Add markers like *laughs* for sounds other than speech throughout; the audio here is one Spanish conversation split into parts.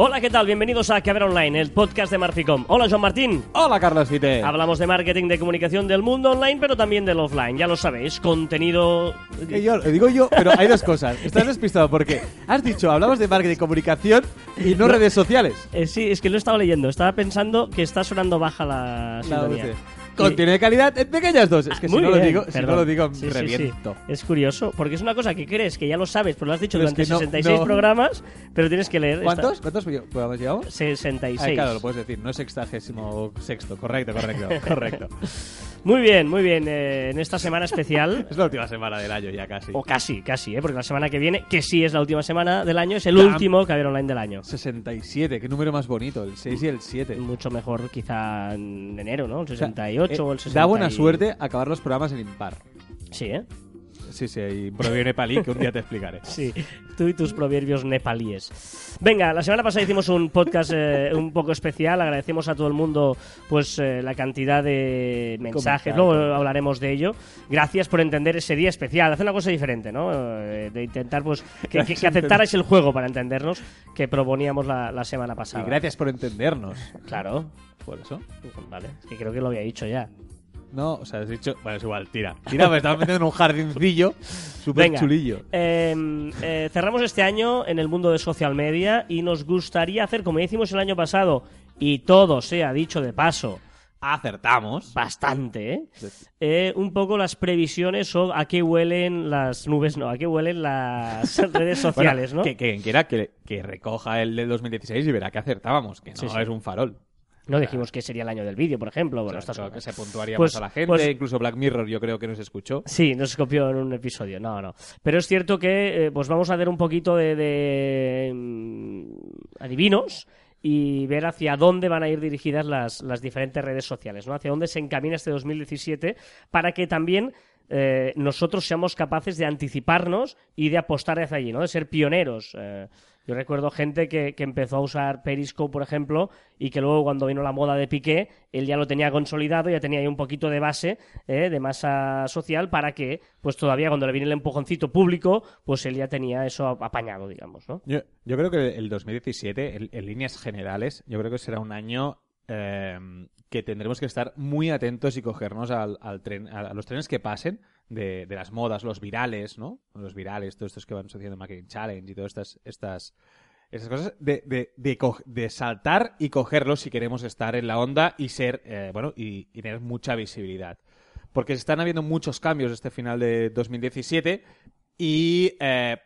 Hola, ¿qué tal? Bienvenidos a Caber Online, el podcast de Marficom. Hola, Joan Martín. Hola, Carlos Fite. Hablamos de marketing, de comunicación del mundo online, pero también del offline. Ya lo sabéis, contenido... Que yo, digo yo, pero hay dos cosas. Estás *laughs* despistado porque has dicho, hablamos de marketing y comunicación y no, redes sociales. Eh, sí, es que lo he estado leyendo. Estaba pensando que está sonando baja la sintonía. Contiene calidad en pequeñas dosis. Es que si no, lo digo, si no lo digo, Sí, sí, sí. reviento. Es curioso, porque es una cosa que crees que ya lo sabes, pero lo has dicho Pero es durante que no- 66 no. programas, pero tienes que leer. esta- ¿Cuántos? ¿Cuántos programas llevamos? 66. Ah, claro, lo puedes decir, no es sextagésimo sexto. Correcto, correcto, *laughs* correcto. Muy bien, muy bien. eh, en esta semana especial, *laughs* es la última semana del año ya casi. o casi, casi, eh, porque la semana que viene, que sí es la última semana del año, es el Ya. último Caber Online del año. 67, qué número más bonito, el 6 y el 7. Mucho mejor quizá en enero, ¿no? El O sea, 68 eh, o el 60. Da buena suerte acabar los programas en impar. Sí, ¿eh? Sí, sí, y proviene palí que un día te explicaré. Sí, tú y tus proverbios nepalíes. Venga, la semana pasada hicimos un podcast eh, un poco especial. Agradecemos a todo el mundo pues eh, la cantidad de mensajes. Luego hablaremos de ello. Gracias por entender ese día especial. Hacer una cosa diferente, ¿no? Eh, de intentar pues que, que- que aceptarais el juego para entendernos que proponíamos la, la semana Y pasada. gracias por entendernos. Claro. Por eso. Vale, es que creo que lo había dicho ya. No, o sea, has dicho. Bueno, es igual, tira. Tira, me estaba metiendo en un jardincillo *laughs* súper Venga, chulillo. eh, eh, cerramos este año en el mundo de social media y nos gustaría hacer, como hicimos el año pasado, y todo sea dicho de paso, Acertamos. bastante, ¿eh? Eh, un poco las previsiones o a qué huelen las nubes, no, a qué huelen las *laughs* redes sociales, ¿no? Que, que quien quiera que, que recoja el del 2016 y verá que acertábamos, que no Sí, sí. es un farol. No dijimos que sería el año del vídeo, por ejemplo. Bueno, estas que se puntuaría Pues- más a la gente, pues- incluso Black Mirror yo creo que nos escuchó. Sí, nos copió en un episodio. No, no. Pero es cierto que eh, pues vamos a ver un poquito de, de, mm, adivinos y ver hacia dónde van a ir dirigidas las, las diferentes redes sociales, ¿no? Hacia dónde se encamina este 2017 para que también eh, nosotros seamos capaces de anticiparnos y de apostar hacia allí, ¿no? De ser pioneros. Eh, yo recuerdo gente que, empezó a usar Periscope, por ejemplo, y que luego cuando vino la moda de Piqué, él ya lo tenía consolidado, ya tenía ahí un poquito de base, eh, de masa social, para que, pues todavía cuando le viene el empujoncito público, pues él ya tenía eso apañado, digamos, ¿no? Yo, creo que el 2017, en, en líneas generales, yo creo que será un año eh, que tendremos que estar muy atentos y cogernos al, tren, a los trenes que pasen de, de las modas, los virales, ¿no? Los virales, todos estos que van sucediendo en Challenge y todas estas, estas, estas cosas, de, de, de, de saltar y cogerlos si queremos estar en la onda y ser, eh, bueno, y, tener mucha visibilidad. Porque están habiendo muchos cambios este final de 2017 y eh,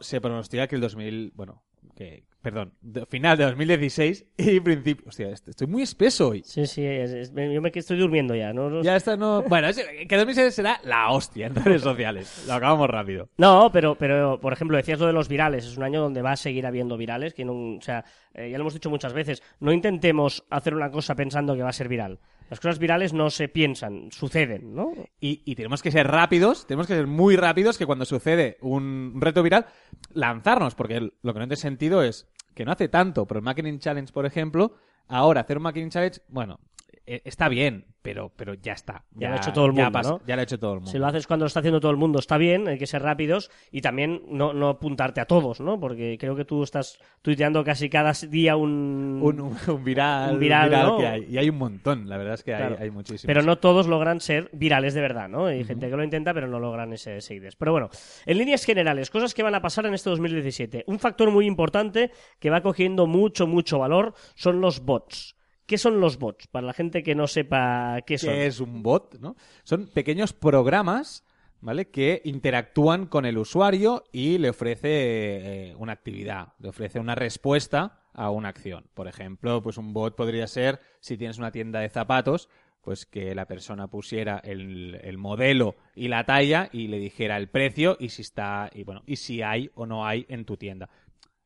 se pronostica que el 2000, bueno, que, perdón, de- final de 2016 y principio, hostia, est- estoy muy espeso hoy. Sí, sí, es- es- yo me estoy durmiendo ya, Ya está, no, bueno, es- que 2016 será la hostia en redes sociales. Lo acabamos rápido. No, pero, pero, por ejemplo, decías lo de los virales. Es un año donde va a seguir habiendo virales. Que no, o sea, eh, ya lo hemos dicho muchas veces. No intentemos hacer una cosa pensando que va a ser viral. Las cosas virales no se piensan, suceden, ¿no? Y, y tenemos que ser rápidos, tenemos que ser muy rápidos que cuando sucede un reto viral, lanzarnos, porque lo que no tiene sentido es que no hace tanto, pero el Marketing Challenge, por ejemplo, ahora hacer un Marketing Challenge, bueno, está bien, pero, pero ya está. Ya lo ha hecho todo el ya mundo, pasa- ¿no? Ya lo ha hecho todo el mundo. Si lo haces cuando lo está haciendo todo el mundo, está bien, hay que ser rápidos y también no, no apuntarte a todos, ¿no? Porque creo que tú estás tuiteando casi cada día un... un, un- un viral, Un viral, ¿no? que hay. Y hay un montón, la verdad es que Claro. hay muchísimos. Pero no todos logran ser virales de verdad, ¿no? Hay gente que lo intenta, pero no logran ese seguidores. Pero bueno, en líneas generales, cosas que van a pasar en este 2017. Un factor muy importante que va cogiendo mucho, mucho valor son los bots. ¿Qué son los bots? Para la gente que no sepa qué son. ¿Qué es un bot? ¿no? Son pequeños programas ¿vale? que interactúan con el usuario y le ofrece eh, una actividad, le ofrece una respuesta a una acción. Por ejemplo, pues un bot podría ser, si tienes una tienda de zapatos, pues que la persona pusiera el, el modelo y la talla y le dijera el precio y si está y bueno y si hay o no hay en tu tienda.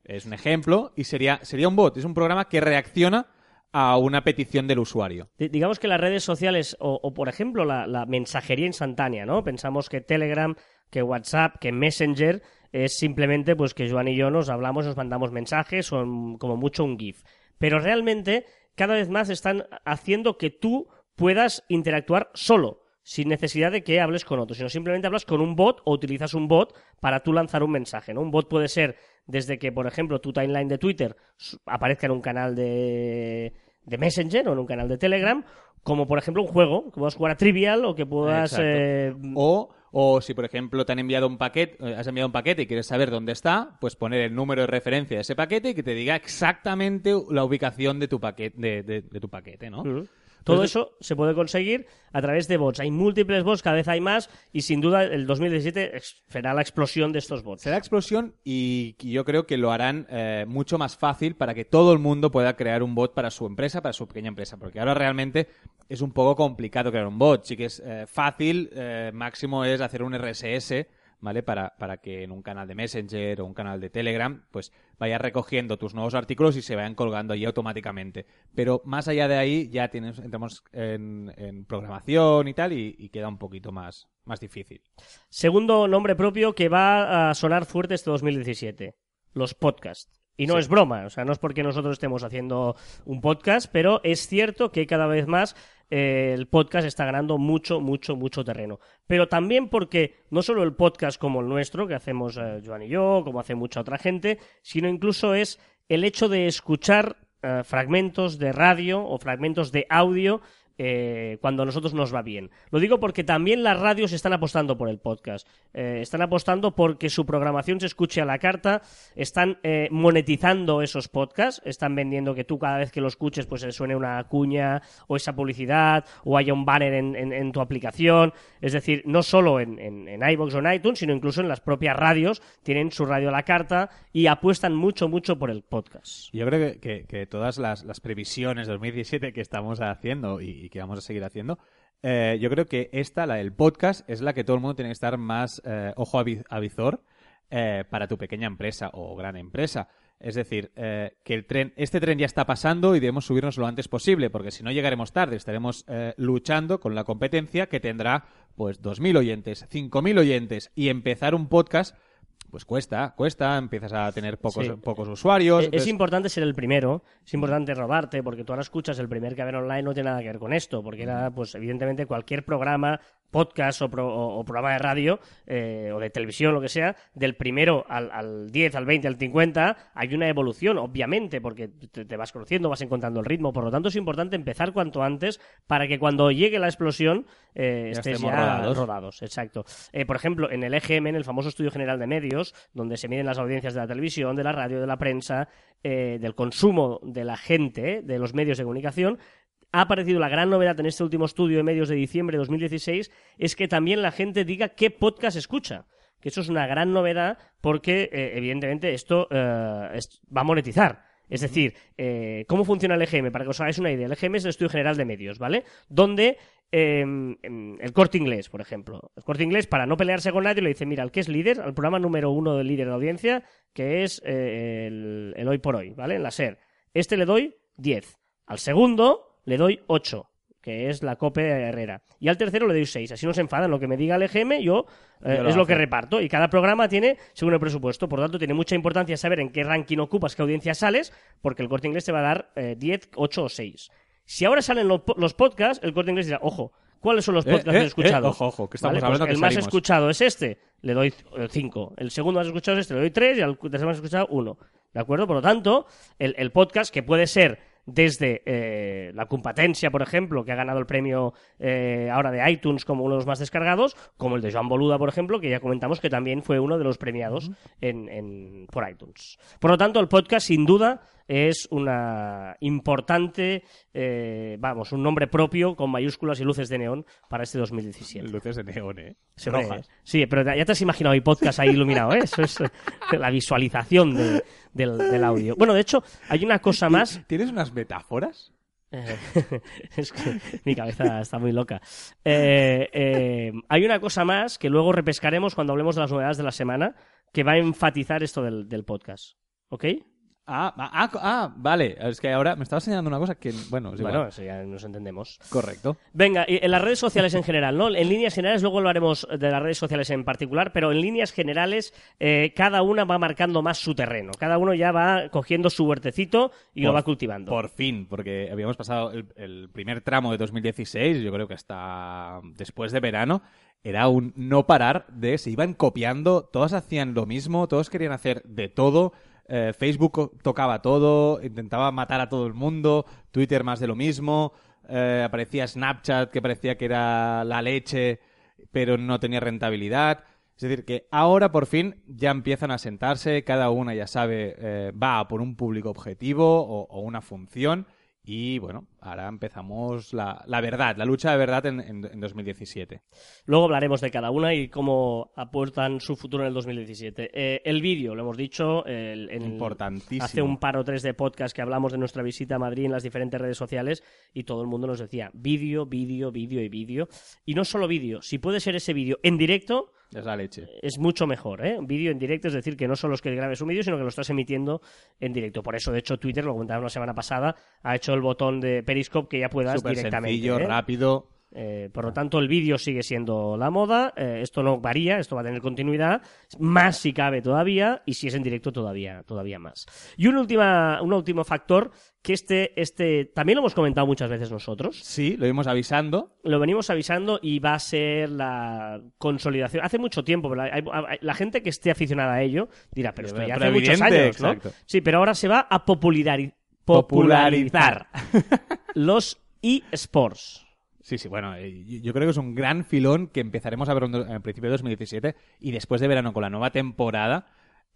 Es un ejemplo y sería sería un bot, es un programa que reacciona a una petición del usuario. Di- Digamos que las redes sociales, o, por ejemplo la, mensajería instantánea, ¿no? Pensamos que Telegram, que WhatsApp, que Messenger es simplemente pues que Joan y yo nos hablamos, nos mandamos mensajes o como mucho un GIF. Pero realmente cada vez más están haciendo que tú puedas interactuar solo, sin necesidad de que hables con otros, sino simplemente hablas con un bot o utilizas un bot para tú lanzar un mensaje. ¿no? Un bot puede ser desde que, por ejemplo, tu timeline de Twitter aparezca en un canal de, de Messenger o en un canal de Telegram, como por ejemplo un juego, que puedas jugar a Trivial o que puedas... Eh, o, o si, por ejemplo, te han enviado un paquete, eh, has enviado un paquete y quieres saber dónde está, pues poner el número de referencia de ese paquete y que te diga exactamente la ubicación de tu paquete, de, tu paquete ¿no? Todo eso se puede conseguir a través de bots. Hay múltiples bots, cada vez hay más y sin duda el 2017 será la explosión de estos bots. Será la explosión y yo creo que lo harán eh, mucho más fácil para que todo el mundo pueda crear un bot para su empresa, para su pequeña empresa. Porque ahora realmente es un poco complicado crear un bot. Sí que es eh, fácil, eh, máximo es hacer un RSS ¿vale? Para, para que en un canal de Messenger o un canal de Telegram, pues vayas recogiendo tus nuevos artículos y se vayan colgando allí automáticamente. Pero más allá de ahí ya tienes, entramos en, programación y tal y, queda un poquito más, más difícil. Segundo nombre propio que va a sonar fuerte este 2017, los podcasts. Y no es broma, o sea, no es porque nosotros estemos haciendo un podcast, pero es cierto que cada vez más el podcast está ganando mucho, mucho, mucho terreno. Pero también porque no solo el podcast como el nuestro, que hacemos eh, Joan y yo, como hace mucha otra gente, sino incluso es el hecho de escuchar eh, fragmentos de radio o fragmentos de audio eh, cuando a nosotros nos va bien. Lo digo porque también las radios están apostando por el podcast. Eh, están apostando porque su programación se escuche a la carta. Están eh, monetizando esos podcasts. Están vendiendo que tú cada vez que lo escuches pues se suene una cuña o esa publicidad o haya un banner en, tu aplicación. Es decir, no solo en, en, iVoox o en iTunes, sino incluso en las propias radios tienen su radio a la carta y apuestan mucho, mucho por el podcast. Yo creo que, todas las, las previsiones de 2017 que estamos haciendo y y que vamos a seguir haciendo. Eh, yo creo que esta, la del podcast, es la que todo el mundo tiene que estar más eh, ojo a visor eh, para tu pequeña empresa o gran empresa. Es decir, que el tren, este tren ya está pasando y debemos subirnos lo antes posible, porque si no llegaremos tarde, estaremos luchando con la competencia que tendrá pues 2.000 oyentes, 5.000 oyentes y empezar un podcast pues cuesta, cuesta, empiezas a tener pocos, pocos usuarios. Es, importante ser el primero, es importante robarte, porque tú ahora escuchas el primer que haber online no tiene nada que ver con esto, porque era, pues evidentemente, cualquier programa podcast o, programa de radio eh, o de televisión, lo que sea, del primero al, al, 10, al 20, al 50, hay una evolución, obviamente, porque te, vas conociendo, vas encontrando el ritmo. Por lo tanto, es importante empezar cuanto antes para que cuando llegue la explosión eh, estés ya rodados. Exacto. Eh, por ejemplo, en el EGM, en el famoso Estudio General de Medios, donde se miden las audiencias de la televisión, de la radio, de la prensa, del consumo de la gente, de los medios de comunicación, ha aparecido la gran novedad en este último estudio de medios de diciembre de 2016, es que también la gente diga qué podcast escucha. Que eso es una gran novedad porque, eh, evidentemente, esto eh, va a monetizar. Es decir, eh, ¿cómo funciona el EGM? Para que os hagáis una idea. El EGM es el Estudio General de Medios, ¿vale? Donde em, em, el corte inglés, por ejemplo. El corte inglés, para no pelearse con nadie, le dice, mira, el que es líder, al programa número uno del líder de audiencia, que es el, el, hoy por hoy, ¿vale? En la SER. Este le doy 10. Al segundo, le doy 8, que es la Cope Herrera. Y al tercero le doy 6. Así no se enfadan. Lo que me diga el EGM, yo, eh, es lo que reparto. Y cada programa tiene según el presupuesto. Por lo tanto, tiene mucha importancia saber en qué ranking ocupas, qué audiencia sales, porque el corte inglés te va a dar 10, eh, 8 o 6. Si ahora salen los podcasts, el corte inglés dirá, ojo, ¿cuáles son los eh, podcasts que he escuchado? ojo, ojo, que estamos hablando pues El más escuchado es este, le doy 5. El segundo más escuchado es este, le doy 3. Y al tercero más escuchado, 1. ¿De acuerdo? Por lo tanto, el, el podcast, que puede ser desde eh, la competencia, por ejemplo, que ha ganado el premio eh, ahora de iTunes como uno de los más descargados, como el de Joan Boluda, por ejemplo, que ya comentamos que también fue uno de los premiados en, por iTunes. Por lo tanto, el podcast, sin duda, es una importante, eh, vamos, un nombre propio con mayúsculas y luces de neón para este 2017. Luces de neón, ¿eh? Se Sí, pero ya te has imaginado mi podcast ahí iluminado, ¿eh? Eso es la visualización del, audio. Bueno, de hecho, hay una cosa más. ¿Tienes unas metáforas? Eh, *laughs* es que mi cabeza está muy loca. Eh, hay una cosa más que luego repescaremos cuando hablemos de las novedades de la semana que va a enfatizar esto del, del podcast. ¿Ok? Ah, ah, ah, vale. Es que ahora me estaba señalando una cosa que, bueno, es igual. Bueno, eso ya nos entendemos. Correcto. Venga, y en las redes sociales en general, ¿no? En líneas generales, luego lo haremos de las redes sociales en particular, pero en líneas generales, eh, cada una va marcando más su terreno. Cada uno ya va cogiendo su huertecito y lo va cultivando. Por fin, porque habíamos pasado el, el primer tramo de 2016, yo creo que hasta después de verano, era un no parar de se iban copiando, todos hacían lo mismo, todos querían hacer de todo. Eh, Facebook tocaba todo, intentaba matar a todo el mundo, Twitter más de lo mismo, eh, aparecía Snapchat que parecía que era la leche, pero no tenía rentabilidad. Es decir, que ahora por fin ya empiezan a sentarse, cada una ya sabe, eh, va por un público objetivo o una función y bueno, ahora empezamos la, la verdad, la lucha de verdad en, en- en 2017. Luego hablaremos de cada una y cómo apuestan su futuro en el 2017. Eh, el vídeo, lo hemos dicho, el- en el- Importantísimo. hace un par o tres de podcast que hablamos de nuestra visita a Madrid en las diferentes redes sociales y todo el mundo nos decía vídeo, vídeo, vídeo y vídeo. Y no solo vídeo, si puede ser ese vídeo en directo, Es la leche. es mucho mejor, ¿eh? Un vídeo en directo, es decir, que no solo es que grabes un vídeo, sino que lo estás emitiendo en directo. Por eso, de hecho, Twitter, lo comentábamos la semana pasada, ha hecho el botón de Periscope que ya puedas Súper directamente. sencillo, ¿eh? rápido. Eh, por lo tanto, el vídeo sigue siendo la moda. eh, esto no varía, esto va a tener continuidad. Más si cabe todavía, y si es en directo todavía, todavía más. Y un, última, un último factor, que este, este también lo hemos comentado muchas veces nosotros. Sí, lo íbamos avisando. Lo venimos avisando y va a ser la consolidación. Hace mucho tiempo, pero hay- hay- la gente que esté aficionada a ello dirá, pero esto ya hace muchos años, ¿no? Sí, pero ahora se va a populari- Popularizar. popularizar *laughs* los eSports. Sí, sí, bueno, eh, yo creo que es un gran filón que empezaremos a ver en principio de 2017 y después de verano con la nueva temporada,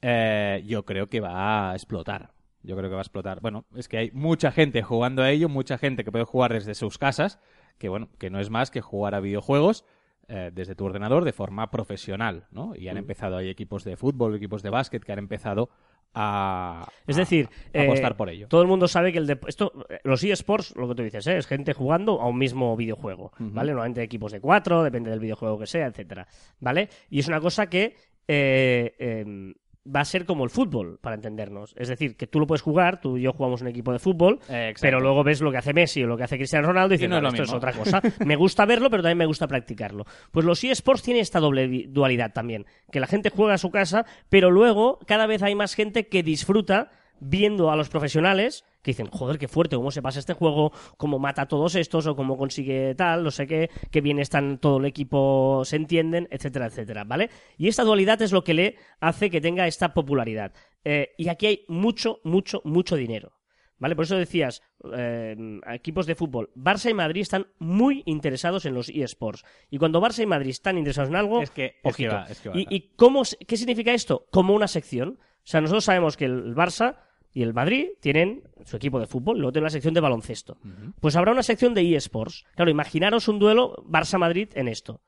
eh, yo creo que va a explotar. Yo creo que va a explotar. Bueno, es que hay mucha gente jugando a ello, mucha gente que puede jugar desde sus casas, que bueno, que no es más que jugar a videojuegos eh, desde tu ordenador de forma profesional, ¿no? Y han empezado, hay equipos de fútbol, equipos de básquet que han empezado a, Es a- decir, a eh, apostar por ello. Todo el mundo sabe que el dep- esto, eh, los eSports, lo que tú dices, ¿eh? es gente jugando a un mismo videojuego, ¿vale? Normalmente equipos de cuatro, depende del videojuego que sea, etcétera, ¿vale? Y es una cosa que eh, em, va a ser como el fútbol, para entendernos. Es decir, que tú lo puedes jugar, tú y yo jugamos un equipo de fútbol, Eh, pero luego ves lo que hace Messi o lo que hace Cristiano Ronaldo y dices, no es "Vale, lo esto es mismo". otra cosa. *laughs* Me gusta verlo, pero también me gusta practicarlo. Pues los eSports tienen esta doble dualidad también, que la gente juega a su casa, pero luego cada vez hay más gente que disfruta viendo a los profesionales que dicen, joder, qué fuerte, cómo se pasa este juego, cómo mata a todos estos, o cómo consigue tal, no sé qué, qué bien están todo el equipo, se entienden, etcétera, etcétera, ¿vale? Y esta dualidad es lo que le hace que tenga esta popularidad. Eh, y aquí hay mucho, mucho, mucho dinero. ¿Vale? Por eso decías, eh, equipos de fútbol, Barça y Madrid están muy interesados en los eSports. Y cuando Barça y Madrid están interesados en algo, Es que- es que ojito. va, es que va. ¿Y, y cómo, qué significa esto? Como una sección. O sea, nosotros sabemos que el Barça y el Madrid tienen su equipo de fútbol, luego tienen una sección de baloncesto. Pues habrá una sección de eSports. Claro, imaginaros un duelo Barça-Madrid en esto.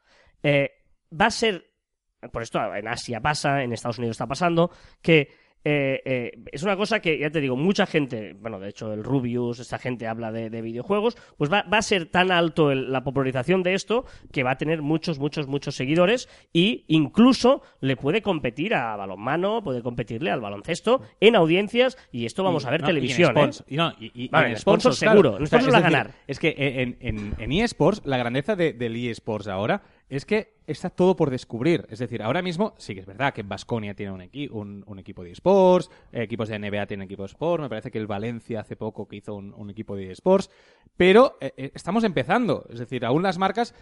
Eh, va a ser, por esto en Asia pasa, en Estados Unidos está pasando, que eh, eh, es una cosa que, ya te digo, mucha gente, bueno, de hecho el Rubius, esta gente habla de, de videojuegos, pues va, va a ser tan alto el- la popularización de esto que va a tener muchos, muchos, muchos seguidores y incluso le puede competir a balonmano, puede competirle al baloncesto en audiencias y esto vamos Y- a ver no, y en televisión. ¿eh? sponsor- y no, y- y- Vale, y en claro. seguro, en O sea, sponsor es va a ganar. Es que en, en, en eSports, la grandeza de- del eSports ahora es que está todo por descubrir. Es decir, ahora mismo sí que es verdad que Vasconia tiene un, equi- un, un equipo de eSports, eh, equipos de NBA tienen equipos de eSports, me parece que el Valencia hace poco que hizo un, un equipo de eSports, pero eh, eh, estamos empezando. Es decir, aún las marcas,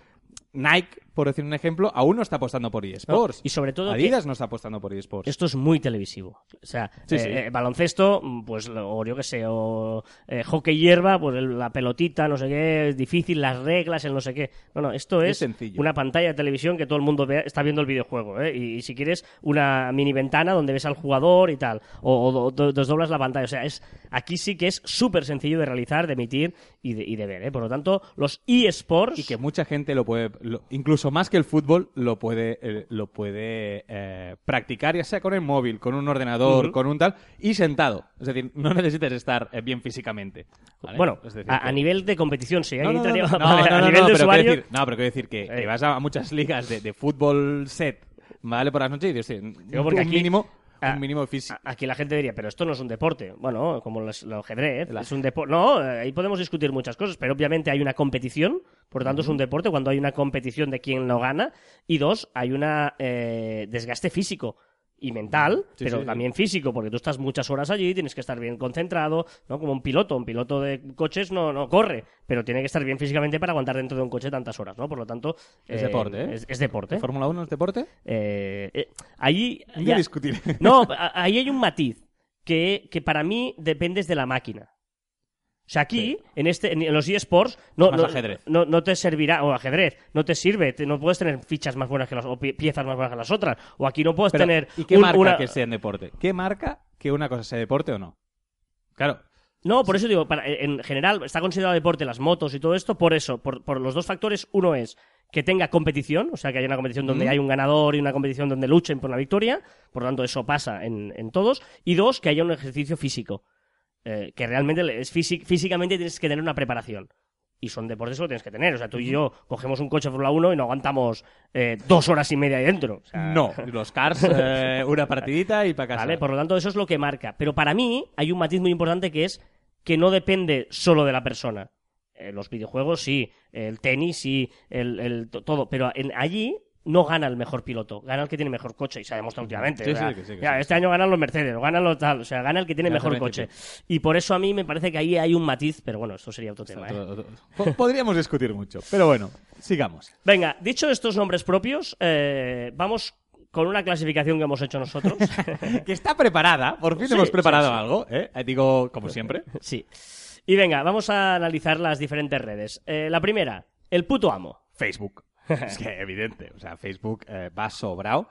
Nike, por decir un ejemplo, aún no está apostando por eSports. No, y sobre todo Adidas no está apostando por eSports. Esto es muy televisivo. O sea, Sí, eh, sí. eh, baloncesto, pues, o yo qué sé, o eh, hockey hierba, pues el- la pelotita, no sé qué, es difícil, las reglas, el no sé qué. No, no, esto Es es, sencillo. una pantalla de televisión que todo el mundo ve- está viendo el videojuego, ¿eh? Y, y si quieres, una mini ventana donde ves al jugador y tal, o, o do- do- desdoblas la pantalla. O sea, es aquí sí que es súper sencillo de realizar, de emitir y de, y de ver. Por lo tanto, los eSports... y que mucha gente lo puede, lo- incluso más que el fútbol, lo puede, eh, lo puede eh, practicar, ya sea con el móvil, con un ordenador, con un tal, y sentado. Es decir, no necesitas estar eh, bien físicamente. ¿vale? Bueno, decir, a, que- a nivel de competición, sí. No, no, no, *laughs* vale, a nivel de pero quiero usuario... decir- no, pero quiero decir que, que Eh. vas a muchas ligas de, de fútbol set, ¿vale? Por las noches y dices, sí, un aquí- mínimo, Ah, un mínimo físico. Aquí la gente diría, pero esto no es un deporte. Bueno, como los- el ajedrez, El es un deporte. No, eh, ahí podemos discutir muchas cosas, pero obviamente hay una competición, por tanto es un deporte cuando hay una competición de quién lo gana, y dos, hay un desgaste físico y mental, Sí, pero sí, sí. también físico, porque tú estás muchas horas allí, tienes que estar bien concentrado, ¿no? Como un piloto, un piloto de coches no, no corre, pero tiene que estar bien físicamente para aguantar dentro de un coche tantas horas, ¿no? Por lo tanto... Es eh, deporte, ¿eh? Es, es deporte. ¿Fórmula 1 es deporte? Eh, eh, ahí... Ya- discutiré. no, *laughs* ahí hay un matiz que, que para mí dependes de la máquina. O sea, aquí, en, este, en los eSports, no, no, no, no te servirá, o ajedrez, no te sirve, te- no puedes tener fichas más buenas que las, o pie- piezas más buenas que las otras, o aquí no puedes Pero, tener ¿Y qué un- marca una- que sea en deporte? ¿Qué marca que una cosa sea deporte o no? Claro, No, por eso digo, para- en general está considerado deporte las motos y todo esto, por eso, por, por los dos factores, uno es que tenga competición, o sea, que haya una competición donde Mm. hay un ganador y una competición donde luchen por la victoria, por lo tanto eso pasa en, en todos, y dos, que haya un ejercicio físico, eh, que realmente es físic- físicamente tienes que tener una preparación. Y son deportes que lo tienes que tener. O sea, tú y yo cogemos un coche de Fórmula 1 y no aguantamos eh, dos horas y media ahí dentro. O sea, no. *laughs* Los cars, eh, una partidita y para casa. ¿Vale? Por lo tanto, eso es lo que marca. Pero para mí hay un matiz muy importante que es que no depende solo de la persona. Eh, los videojuegos sí, el tenis sí, el, el to- todo. Pero en, allí no gana el mejor piloto, gana el que tiene mejor coche. Y se ha demostrado últimamente. Sí, sí, que sí, ya, este año ganan los Mercedes, o ganan los tal. O sea, gana el que tiene mejor coche. 20. Y por eso a mí me parece que ahí hay un matiz. Pero bueno, esto sería otro tema. ¿eh? Podríamos discutir mucho, pero bueno, sigamos. Venga, dicho estos nombres propios, eh, vamos con una clasificación que hemos hecho nosotros. *laughs* Que está preparada, por fin hemos preparado algo, ¿eh? Eh, Digo, como siempre. Sí. Y venga, vamos a analizar las diferentes redes. La primera, el puto amo. Facebook. *laughs* es que evidente, o sea, Facebook eh, va sobrado.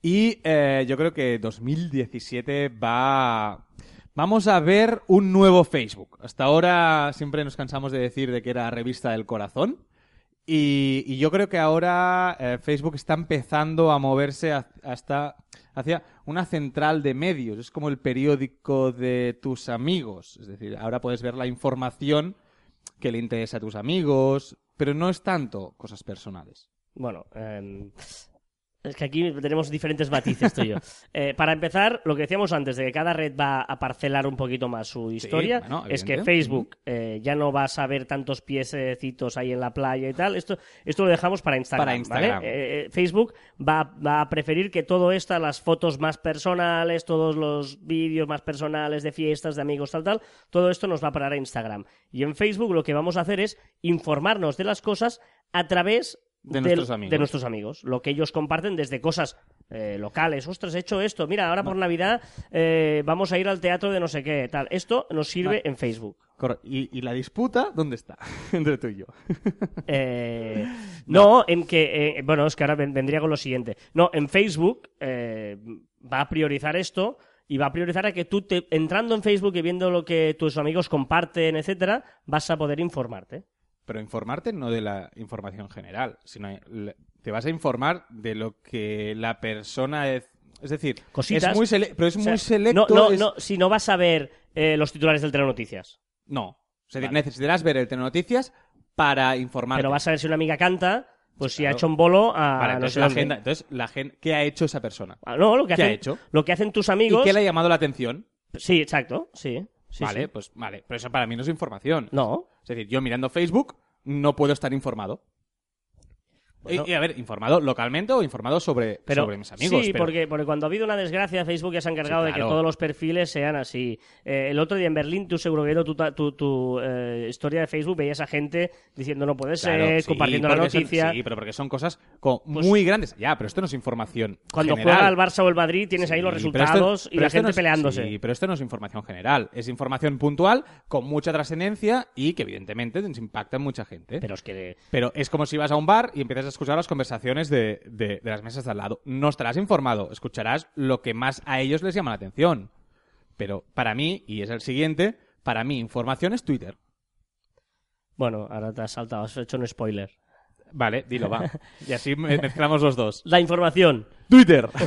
Y eh, yo creo que 2017 va... Vamos a ver un nuevo Facebook. Hasta ahora siempre nos cansamos de decir de que era revista del corazón. Y, yo creo que ahora eh, Facebook está empezando a moverse ha- hasta hacia una central de medios. Es como el periódico de tus amigos. Es decir, ahora puedes ver la información que le interesa a tus amigos, pero no es tanto cosas personales. Bueno, eh, es que aquí tenemos diferentes matices tú y yo. *laughs* Eh, para empezar, lo que decíamos antes de que cada red va a parcelar un poquito más su historia, bueno, es que. Facebook eh, ya no vas a ver tantos piececitos ahí en la playa y tal. Esto, esto lo dejamos para Instagram. Para Instagram. ¿vale? Eh, Facebook va, va a preferir que todo esto, las fotos más personales, todos los vídeos más personales de fiestas, de amigos, tal, tal, todo esto nos va a parar a Instagram. Y en Facebook lo que vamos a hacer es informarnos de las cosas a través De nuestros amigos. de nuestros amigos. Lo que ellos comparten desde cosas eh, locales. Ostras, he hecho esto. Mira, ahora por Navidad eh, vamos a ir al teatro de no sé qué. Tal. Esto nos sirve Vale. en Facebook. ¿Y, y la disputa dónde está? *laughs* Entre tú y yo. Eh, *laughs* no. en que. eh, bueno, es que ahora ven- vendría con lo siguiente. No, en Facebook eh, va a priorizar esto. Y va a priorizar a que tú, te, entrando en Facebook y viendo lo que tus amigos comparten, etcétera, vas a poder informarte. Pero informarte no de la información general, sino le- te vas a informar de lo que la persona es. Es decir, Cositas. es muy pero es O sea, muy selecto. No, no, es- no, si no vas a ver eh, los titulares del Telenoticias. No. Decir, Vale. necesitarás ver el Telenoticias para informarte. Pero vas a ver si una amiga canta, pues si ha hecho un bolo a Vale, no entonces sé la agenda. Entonces, la gen- ¿qué ha hecho esa persona? Ah, No, lo que ¿Qué ha hecho? Lo que hacen tus amigos. ¿Y qué le ha llamado la atención? Sí, exacto, sí. Sí, vale, sí. pues vale. Pero eso para mí no es información. No. Es decir, yo mirando Facebook no puedo estar informado. Bueno. Y, y, a ver, informado localmente o informado sobre, Pero, sobre mis amigos. sí, pero- porque, porque cuando ha habido una desgracia, Facebook ya se ha encargado Sí, de que todos los perfiles sean así. Eh, el otro día en Berlín, tú seguro que viendo tu, tu, tu, eh, historia de Facebook veías a gente diciendo no puede Claro, ser, sí, compartiendo la porque son- noticia. sí, pero porque son cosas como Pues- muy grandes. Ya, pero esto no es información Cuando general. juega el Barça o el Madrid tienes ahí los esto- resultados y la gente no es- peleándose. Sí, pero esto no es información general. Es información puntual con mucha trascendencia y que evidentemente impacta en mucha gente. Pero es que Pero es como si vas a un bar y empiezas a escuchar las conversaciones de, de- de las mesas de al lado. No estarás informado, escucharás lo que más a ellos les llama la atención. Pero para mí, y es el siguiente, para mí información es Twitter. Bueno, ahora te has saltado, has hecho un spoiler. Vale, dilo, va. *laughs* Y así me- mezclamos los dos. La información. Twitter. *laughs*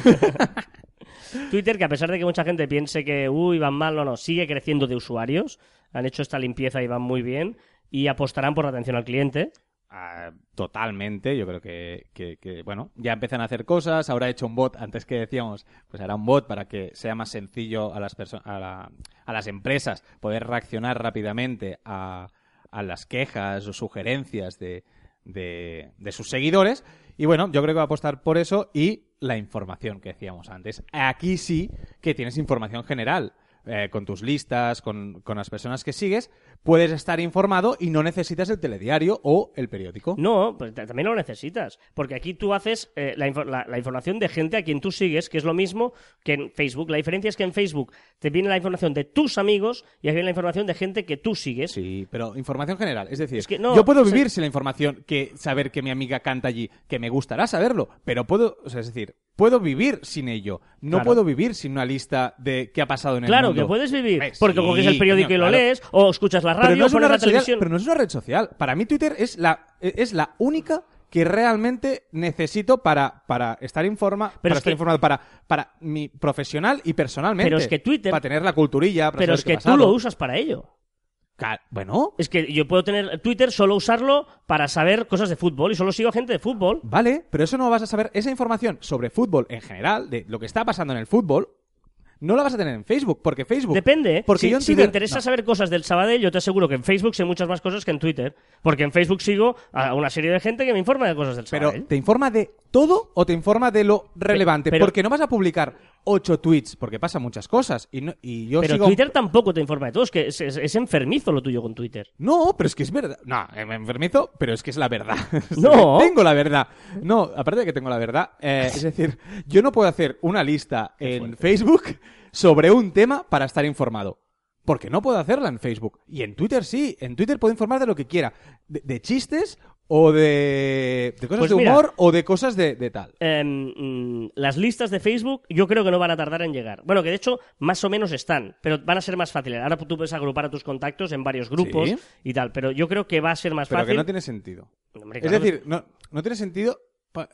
*laughs* Twitter, que a pesar de que mucha gente piense que, uy, van mal, no, no, sigue creciendo de usuarios. Han hecho esta limpieza y van muy bien. Y apostarán por la atención al cliente. Ah, totalmente. Yo creo que, que- que, bueno, ya empiezan a hacer cosas. Ahora he hecho un bot, antes que decíamos, pues hará un bot para que sea más sencillo a las, a, la- a las empresas poder reaccionar rápidamente a, a las quejas o sugerencias de, de, de sus seguidores. Y bueno, yo creo que va a apostar por eso y la información que decíamos antes. Aquí sí que tienes información general. eh, con tus listas, con, con las personas que sigues, puedes estar informado y no necesitas el telediario o el periódico. No, pues ta- también lo necesitas. Porque aquí tú haces eh, la, la- la información de gente a quien tú sigues, que es lo mismo que en Facebook. La diferencia es que en Facebook te viene la información de tus amigos y aquí viene la información de gente que tú sigues. Sí, pero información general. Es decir, Es que no, yo puedo o sea- vivir sin la información que saber que mi amiga canta allí, que me gustará saberlo, pero puedo, o sea, es decir, puedo vivir sin ello. No Claro. puedo vivir sin una lista de qué ha pasado en el Claro mundo. que puedes vivir, Eh, porque sí, coges el periódico y lo claro. lees, o escuchas la radio, Pero no, es una la red social, pero no es una red social. Para mí Twitter es la, es la única que realmente necesito para, para estar, informa, Pero para es estar que- informado, para, para mi profesional y personalmente. Pero es que Twitter- Para tener la culturilla, para Pero saber es que tú lo usas para ello. Bueno, Es que yo puedo tener Twitter, solo usarlo para saber cosas de fútbol y solo sigo a gente de fútbol. Vale, pero eso no vas a saber. Esa información sobre fútbol en general, de lo que está pasando en el fútbol, no la vas a tener en Facebook, porque Facebook. Depende, ¿eh? Porque si, yo en si me Twitter- interesa no. saber cosas del Sabadell, yo te aseguro que en Facebook sé muchas más cosas que en Twitter. Porque en Facebook sigo a una serie de gente que me informa de cosas del Pero, Sabadell. ¿te informa de todo o te informa de lo relevante? pero- porque no vas a publicar ocho tweets, porque pasan muchas cosas. Y, no- y yo Pero sigo. Twitter tampoco te informa de todo, es que es, es- es enfermizo lo tuyo con Twitter. No, pero es que es verdad. No, me enfermizo, pero es que es la verdad. *laughs* No. tengo la verdad. No, aparte de que tengo la verdad, eh, es decir, yo no puedo hacer una lista en Facebook sobre un tema para estar informado. Porque no puedo hacerla en Facebook. Y en Twitter sí. En Twitter puedo informar de lo que quiera. De, de chistes o de, de cosas Pues de mira. humor o de cosas de, de tal. Em, mm, las listas de Facebook yo creo que no van a tardar en llegar. Bueno, que de hecho más o menos están, pero van a ser más fáciles. Ahora tú puedes agrupar a tus contactos en varios grupos Sí. y tal, pero yo creo que va a ser más Pero fácil. que no tiene sentido. Hombre, Es decir, no, no tiene sentido.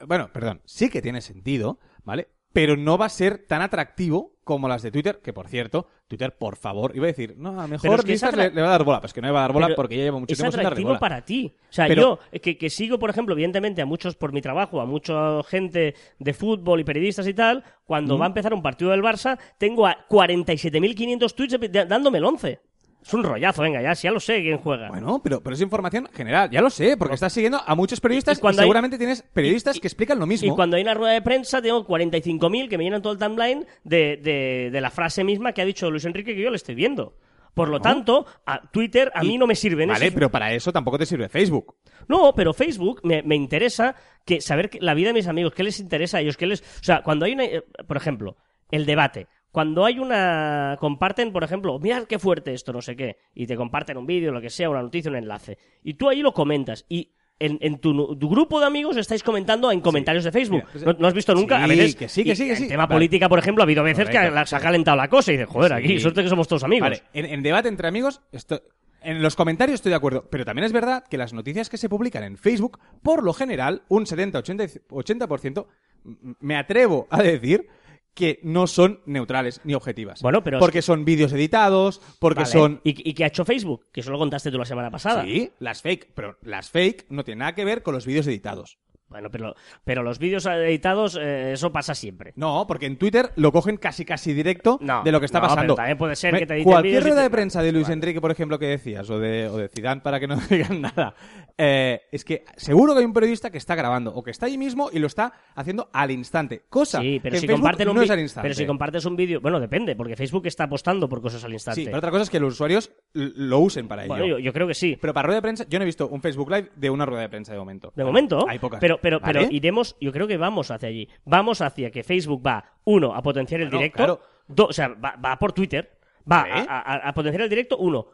Bueno, perdón, sí que tiene sentido, ¿vale? Pero no va a ser tan atractivo como las de Twitter, que por cierto, Twitter, por favor, iba a decir, no, a lo Pero mejor es que listas le, le va a dar bola. Pues que no le va a dar bola Pero porque ya llevo mucho tiempo sin darle atractivo para ti. O sea, Pero- yo eh, que, que sigo, por ejemplo, evidentemente a muchos por mi trabajo, a mucha gente de fútbol y periodistas y tal, cuando va a empezar un partido del Barça, tengo a 47.500 tweets dándome el 11. Es un rollazo, venga, ya, si ya lo sé quién juega. Bueno, pero, pero es información general, ya lo sé, porque estás siguiendo a muchos periodistas Y y, cuando seguramente tienes periodistas y- que explican lo mismo. Y cuando hay una rueda de prensa, tengo 45.000 que me llenan todo el timeline de, de- de la frase misma que ha dicho Luis Enrique que yo le estoy viendo. Por lo tanto, a Twitter a mí no me sirve Vale, esos- pero para eso tampoco te sirve Facebook. No, pero Facebook me, me interesa que saber que- la vida de mis amigos, qué les interesa a ellos, qué les... O sea, cuando hay una... eh, Por ejemplo, el debate. Cuando hay una... Comparten, por ejemplo, mirad qué fuerte esto, no sé qué, y te comparten un vídeo, lo que sea, una noticia, un enlace, y tú ahí lo comentas, y en, en tu, grupo de amigos estáis comentando en comentarios de Facebook. Mira, pues, ¿No, no has visto nunca? a sí, veces, que sí, que sí, que en sí. tema Vale. política, por ejemplo, ha habido veces que la- se ha calentado la cosa y dices, joder, aquí, suerte que somos todos amigos. Vale, en, en debate entre amigos, esto- en los comentarios estoy de acuerdo, pero también es verdad que las noticias que se publican en Facebook, por lo general, un 70-80%, 80%, m- me atrevo a decir que no son neutrales ni objetivas. Bueno, pero porque son vídeos editados, porque Vale. son... ¿Y, ¿Y qué ha hecho Facebook? Que eso lo contaste tú la semana pasada. Sí, las fake, pero las fake no tienen nada que ver con los vídeos editados. Bueno, pero, pero los vídeos editados, eh, eso pasa siempre. No, porque en Twitter lo cogen casi casi directo No, de lo que está no, pero pasando. también puede ser que te editen Cualquier rueda te- de prensa de Luis Enrique, por ejemplo, que decías, o de, o de Zidane, para que no *laughs* digan nada, eh, es que seguro que hay un periodista que está grabando o que está allí mismo y lo está haciendo al instante. Cosa Sí, pero que si en Facebook comparten un no es al instante. pero si compartes un vídeo, bueno, depende, porque Facebook está apostando por cosas al instante. Sí, pero otra cosa es que los usuarios lo usen para ello. Bueno, yo, yo creo que sí. Pero para rueda de prensa, yo no he visto un Facebook Live de una rueda de prensa de momento. De momento, Hay pocas. pero, pero, ¿Vale? pero iremos, yo creo que vamos hacia allí. Vamos hacia que Facebook va, uno, a potenciar el Bueno, directo, claro. dos, o sea, va, va por Twitter, va a, a- a potenciar el directo, uno,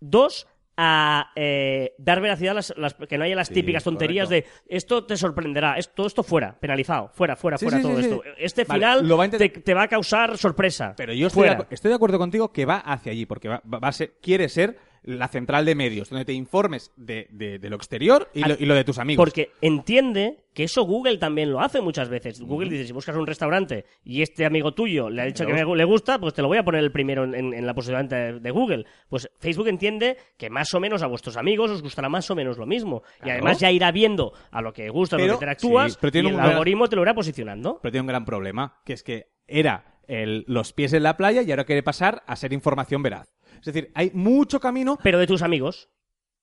dos, a eh, dar veracidad a las, las- que no haya las Sí, típicas tonterías correcto. de esto te sorprenderá, esto, esto fuera, penalizado, fuera, fuera, Sí, fuera sí, todo esto. Este Vale, final lo va te, te va a causar sorpresa. Pero yo estoy de, fuera. estoy de acuerdo contigo que va hacia allí, porque va- va a ser- quiere ser la central de medios, donde te informes de, de- de lo exterior y lo, y lo de tus amigos. Porque entiende que eso Google también lo hace muchas veces. Google dice, si buscas un restaurante y este amigo tuyo le ha dicho que me- le gusta, pues te lo voy a poner el primero en, en- en la posición de, de Google. Pues Facebook entiende que más o menos a vuestros amigos os gustará más o menos lo mismo. Y además ya irá viendo a lo que gusta, a lo que interactúas, sí, pero tiene y el gran- algoritmo te lo irá posicionando. Pero tiene un gran problema, que es que era el- los pies en la playa y ahora quiere pasar a ser información veraz. Es decir, hay mucho camino Pero de tus amigos,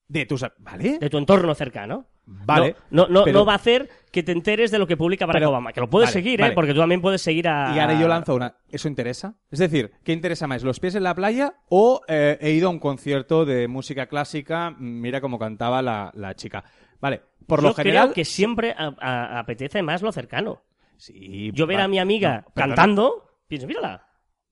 de tus... ¿Vale? de tu entorno cercano. Vale, No, no, no, pero- no va a hacer que te enteres de lo que publica Barack Pero- Obama. Que lo puedes vale, seguir, vale. ¿eh? Porque tú también puedes seguir a... Y ahora yo lanzo una. ¿Eso interesa? Es decir, ¿qué interesa más? ¿Los pies en la playa o eh, he ido a un concierto de música clásica? Mira cómo cantaba la, la chica. Vale, por lo general. creo que siempre a- a- apetece más lo cercano. Sí, Yo ver a mi amiga no, cantando, pienso, mírala.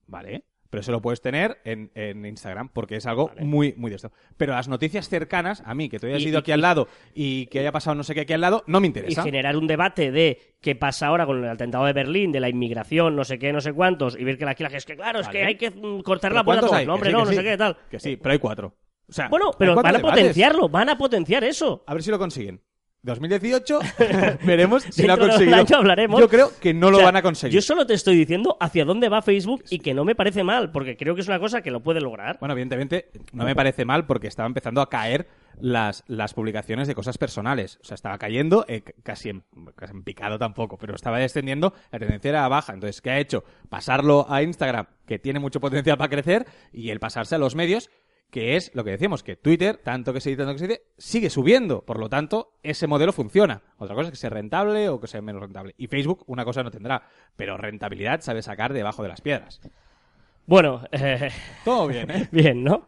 Vale. Pero eso lo puedes tener en, en Instagram porque es algo Vale. muy, muy de esto. Pero las noticias cercanas, a mí, que tú hayas Y- ido y- aquí al lado y que haya pasado no sé qué aquí al lado, no me Y interesa. generar un debate de qué pasa ahora con el atentado de Berlín, de la inmigración, no sé qué, no sé cuántos, y ver que la es que claro, es que hay que mm, cortar ¿Pero la puerta a todos. No, hombre, sí, no, no sí. sé qué, tal. Que sí, pero hay cuatro. O sea, Bueno, pero van a debates. potenciarlo, van a potenciar eso. A ver si lo consiguen. 2018, *laughs* veremos si lo ha conseguido. año hablaremos. Yo creo que no lo O sea, van a conseguir. Yo solo te estoy diciendo hacia dónde va Facebook y que no me parece mal, porque creo que es una cosa que lo puede lograr. Bueno, evidentemente no me parece mal porque estaba empezando a caer las, las publicaciones de cosas personales. O sea, estaba cayendo, eh, casi, en, casi en picado tampoco, pero estaba descendiendo, la tendencia era baja. Entonces, ¿qué ha hecho? Pasarlo a Instagram, que tiene mucho potencial para crecer, y el pasarse a los medios, que es lo que decíamos, que Twitter, tanto que se dice, tanto que se dice, sigue subiendo. Por lo tanto, ese modelo funciona. Otra cosa es que sea rentable o que sea menos rentable. Y Facebook una cosa no tendrá, pero rentabilidad sabe sacar debajo de las piedras. Bueno, *laughs* eh, Todo bien, ¿eh? *laughs* bien, ¿no?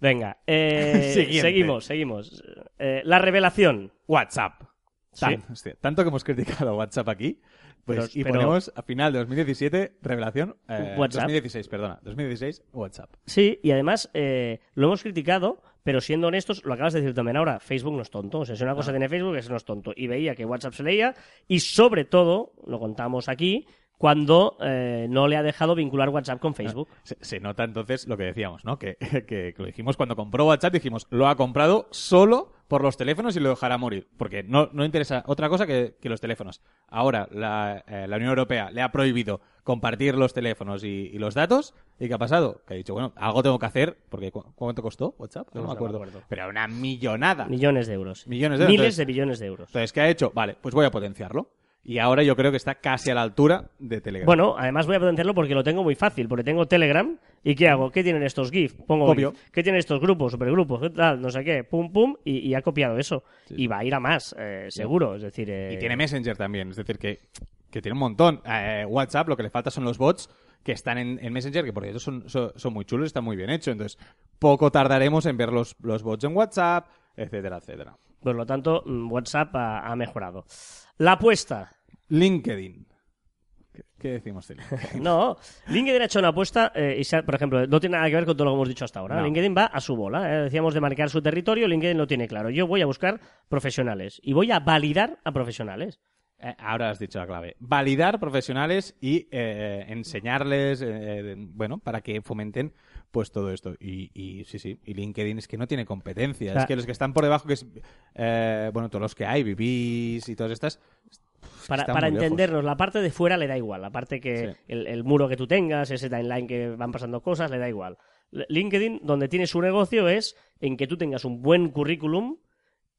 Venga, eh, *laughs* seguimos, seguimos. Eh, la revelación. WhatsApp. Sí. Tan- hostia, tanto que hemos criticado WhatsApp aquí, pues, Pero- y pero- ponemos a final de 2017 revelación. eh, WhatsApp. 2016, perdona. 2016, WhatsApp. Sí, y además eh, lo hemos criticado, pero siendo honestos, lo acabas de decir también ahora, Facebook no es tonto. O sea, si una cosa tiene Facebook es no es tonto. Y veía que WhatsApp se leía y sobre todo, lo contamos aquí, cuando eh, no le ha dejado vincular WhatsApp con Facebook. Se, se nota entonces lo que decíamos, ¿no? *laughs* Que, lo dijimos cuando compró WhatsApp, dijimos, lo ha comprado solo por los teléfonos y lo dejará morir. Porque no, no interesa otra cosa que, que los teléfonos. Ahora, la, eh, la Unión Europea le ha prohibido compartir los teléfonos y, y los datos. ¿Y qué ha pasado? Que ha dicho, bueno, algo tengo que hacer. Porque ¿cu- ¿Cuánto costó WhatsApp? No, No me no acuerdo. me acuerdo. Pero una millonada. Millones de euros. Millones de euros, Miles entonces- de billones de euros. Entonces, ¿qué ha hecho? Vale, pues voy a potenciarlo. Y ahora yo creo que está casi a la altura de Telegram. Bueno, además voy a potenciarlo porque lo tengo muy fácil, porque tengo Telegram. ¿Y qué hago? ¿Qué tienen estos GIF? Pongo Copio. GIF. ¿Qué tienen estos grupos, supergrupos? ¿Qué tal? No sé qué. Pum, pum. Y, y ha copiado eso. Y va a ir a más, eh, seguro. Es decir, eh, Y tiene Messenger también, es decir, que, que tiene un montón. Eh, WhatsApp, lo que le falta son los bots que están en, en Messenger, que por cierto son, son, son muy chulos y están muy bien hechos. Entonces, poco tardaremos en ver los, los bots en WhatsApp, etcétera, etcétera. Por lo tanto, mm, WhatsApp ha, ha mejorado. La apuesta. LinkedIn. ¿Qué, decimos de LinkedIn? *laughs* No, LinkedIn ha hecho una apuesta, eh, y por ejemplo, no tiene nada que ver con todo lo que hemos dicho hasta ahora. No. LinkedIn va a su bola. eh. Decíamos de marcar su territorio, LinkedIn lo tiene claro. Yo voy a buscar profesionales y voy a validar a profesionales. Eh, ahora has dicho la clave. Validar profesionales y eh, enseñarles, eh, bueno, para que fomenten pues todo esto. Y, y sí, sí. Y LinkedIn es que no tiene competencia. O sea- es que los que están por debajo, que es, eh, bueno, todos los que hay, Vivís y todas estas, Para, para entendernos, la parte de fuera le da igual. La parte que Sí. el, el muro que tú tengas, ese timeline que van pasando cosas, le da igual. LinkedIn, donde tiene su negocio, es en que tú tengas un buen currículum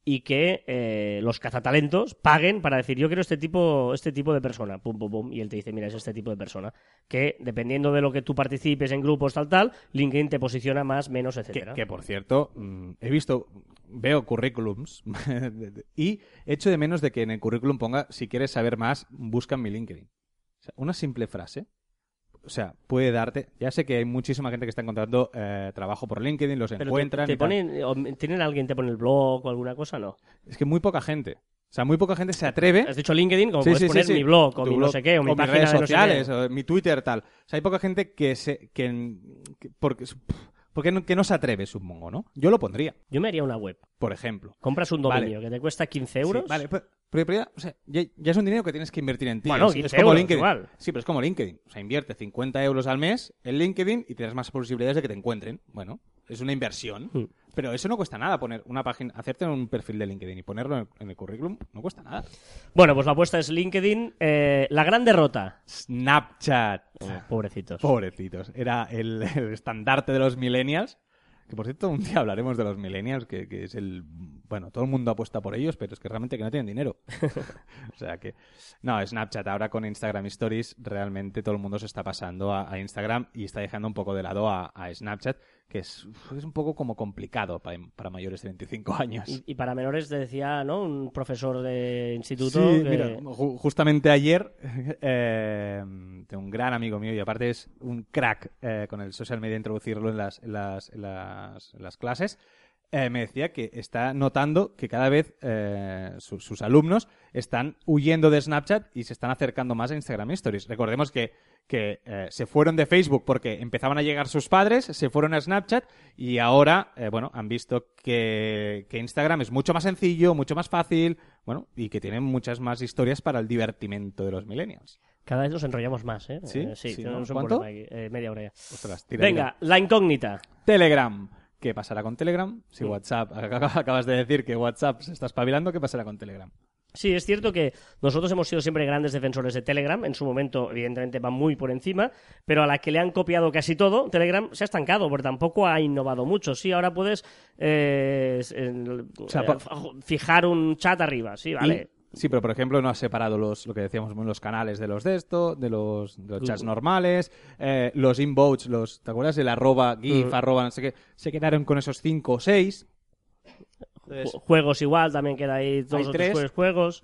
y que eh, los cazatalentos paguen para decir yo quiero este tipo este tipo de persona pum pum pum. Y él te dice mira es este tipo de persona que dependiendo de lo que tú participes en grupos tal tal LinkedIn te posiciona más menos etcétera. que, por cierto, mm, he visto, veo currículums *laughs* y echo de menos de que en el currículum ponga, si quieres saber más, busca en mi LinkedIn. O sea, una simple frase, o sea, puede darte, ya sé que hay muchísima gente que está encontrando eh, trabajo por LinkedIn, los pero encuentran. te ponen o tienen alguien te pone el blog o alguna cosa no Es que muy poca gente. O sea, muy poca gente se atreve. has dicho LinkedIn como Sí, puedes sí, poner sí. mi blog o Tu mi no blog, sé qué o mi mis página redes de no sé sociales, qué. o mi Twitter, tal. O sea, hay poca gente que se. que, que- porque, porque no, que no se atreve, supongo, ¿no? Yo lo pondría, yo me haría una web por ejemplo. compras un dominio que te cuesta 15 euros Sí, vale, pero, pero- pero ya, o sea, ya, ya es un dinero que tienes que invertir en ti. Bueno, es, 15 es como euros, LinkedIn. igual. Sí, pero es como LinkedIn. O sea, invierte 50 euros al mes en LinkedIn y tienes más posibilidades de que te encuentren. Bueno, es una inversión. Hmm. Pero eso no cuesta nada, poner una página, hacerte un perfil de LinkedIn y ponerlo en el, en el currículum, no cuesta nada. Bueno, pues la apuesta es LinkedIn. Eh, la gran derrota. Snapchat. Oh, pobrecitos. Pobrecitos. Era el, el estandarte de los millennials. Que por cierto, un día hablaremos de los millennials, que, que es el... Bueno, todo el mundo apuesta por ellos, pero es que realmente que no tienen dinero. *laughs* o sea que... No, Snapchat ahora con Instagram Stories, realmente todo el mundo se está pasando a, a Instagram y está dejando un poco de lado a, a Snapchat, que es, es un poco como complicado para, para mayores de 25 años. Y, y para menores te decía, ¿no? Un profesor de instituto. Sí, que- mira, ju- justamente ayer *laughs* eh, tengo un gran amigo mío y aparte es un crack eh, con el social media introducirlo en las, en las, en las, en las clases. Eh, me decía que está notando que cada vez eh, su- sus alumnos están huyendo de Snapchat y se están acercando más a Instagram Stories. Recordemos que, que eh, se fueron de Facebook porque empezaban a llegar sus padres, se fueron a Snapchat y ahora, eh, bueno, han visto que, que Instagram es mucho más sencillo, mucho más fácil, bueno, y que tiene muchas más historias para el divertimento de los millennials. Cada vez nos enrollamos más, ¿eh? ¿Sí? Eh, sí, ¿Cuánto? aquí, eh, media hora ya. Ostras, tira, Venga, la incógnita. Telegram. ¿Qué pasará con Telegram? Si. WhatsApp, *laughs* acabas de decir que WhatsApp se está espabilando, ¿qué pasará con Telegram? Sí, es cierto que nosotros hemos sido siempre grandes defensores de Telegram. En su momento, evidentemente, va muy por encima. Pero a la que le han copiado casi todo, Telegram se ha estancado, porque tampoco ha innovado mucho. Sí, ahora puedes eh, sea, eh, fijar un chat arriba. Sí, vale. Sí, pero por ejemplo no has separado los, lo que decíamos, los canales de los de esto, de los, de los chats normales, eh, los inbox, los, ¿te acuerdas? El arroba, gif, Mm. arroba, no sé qué, se quedaron con esos cinco o seis. Ju- Juegos igual, también queda ahí los otros tres. juegos.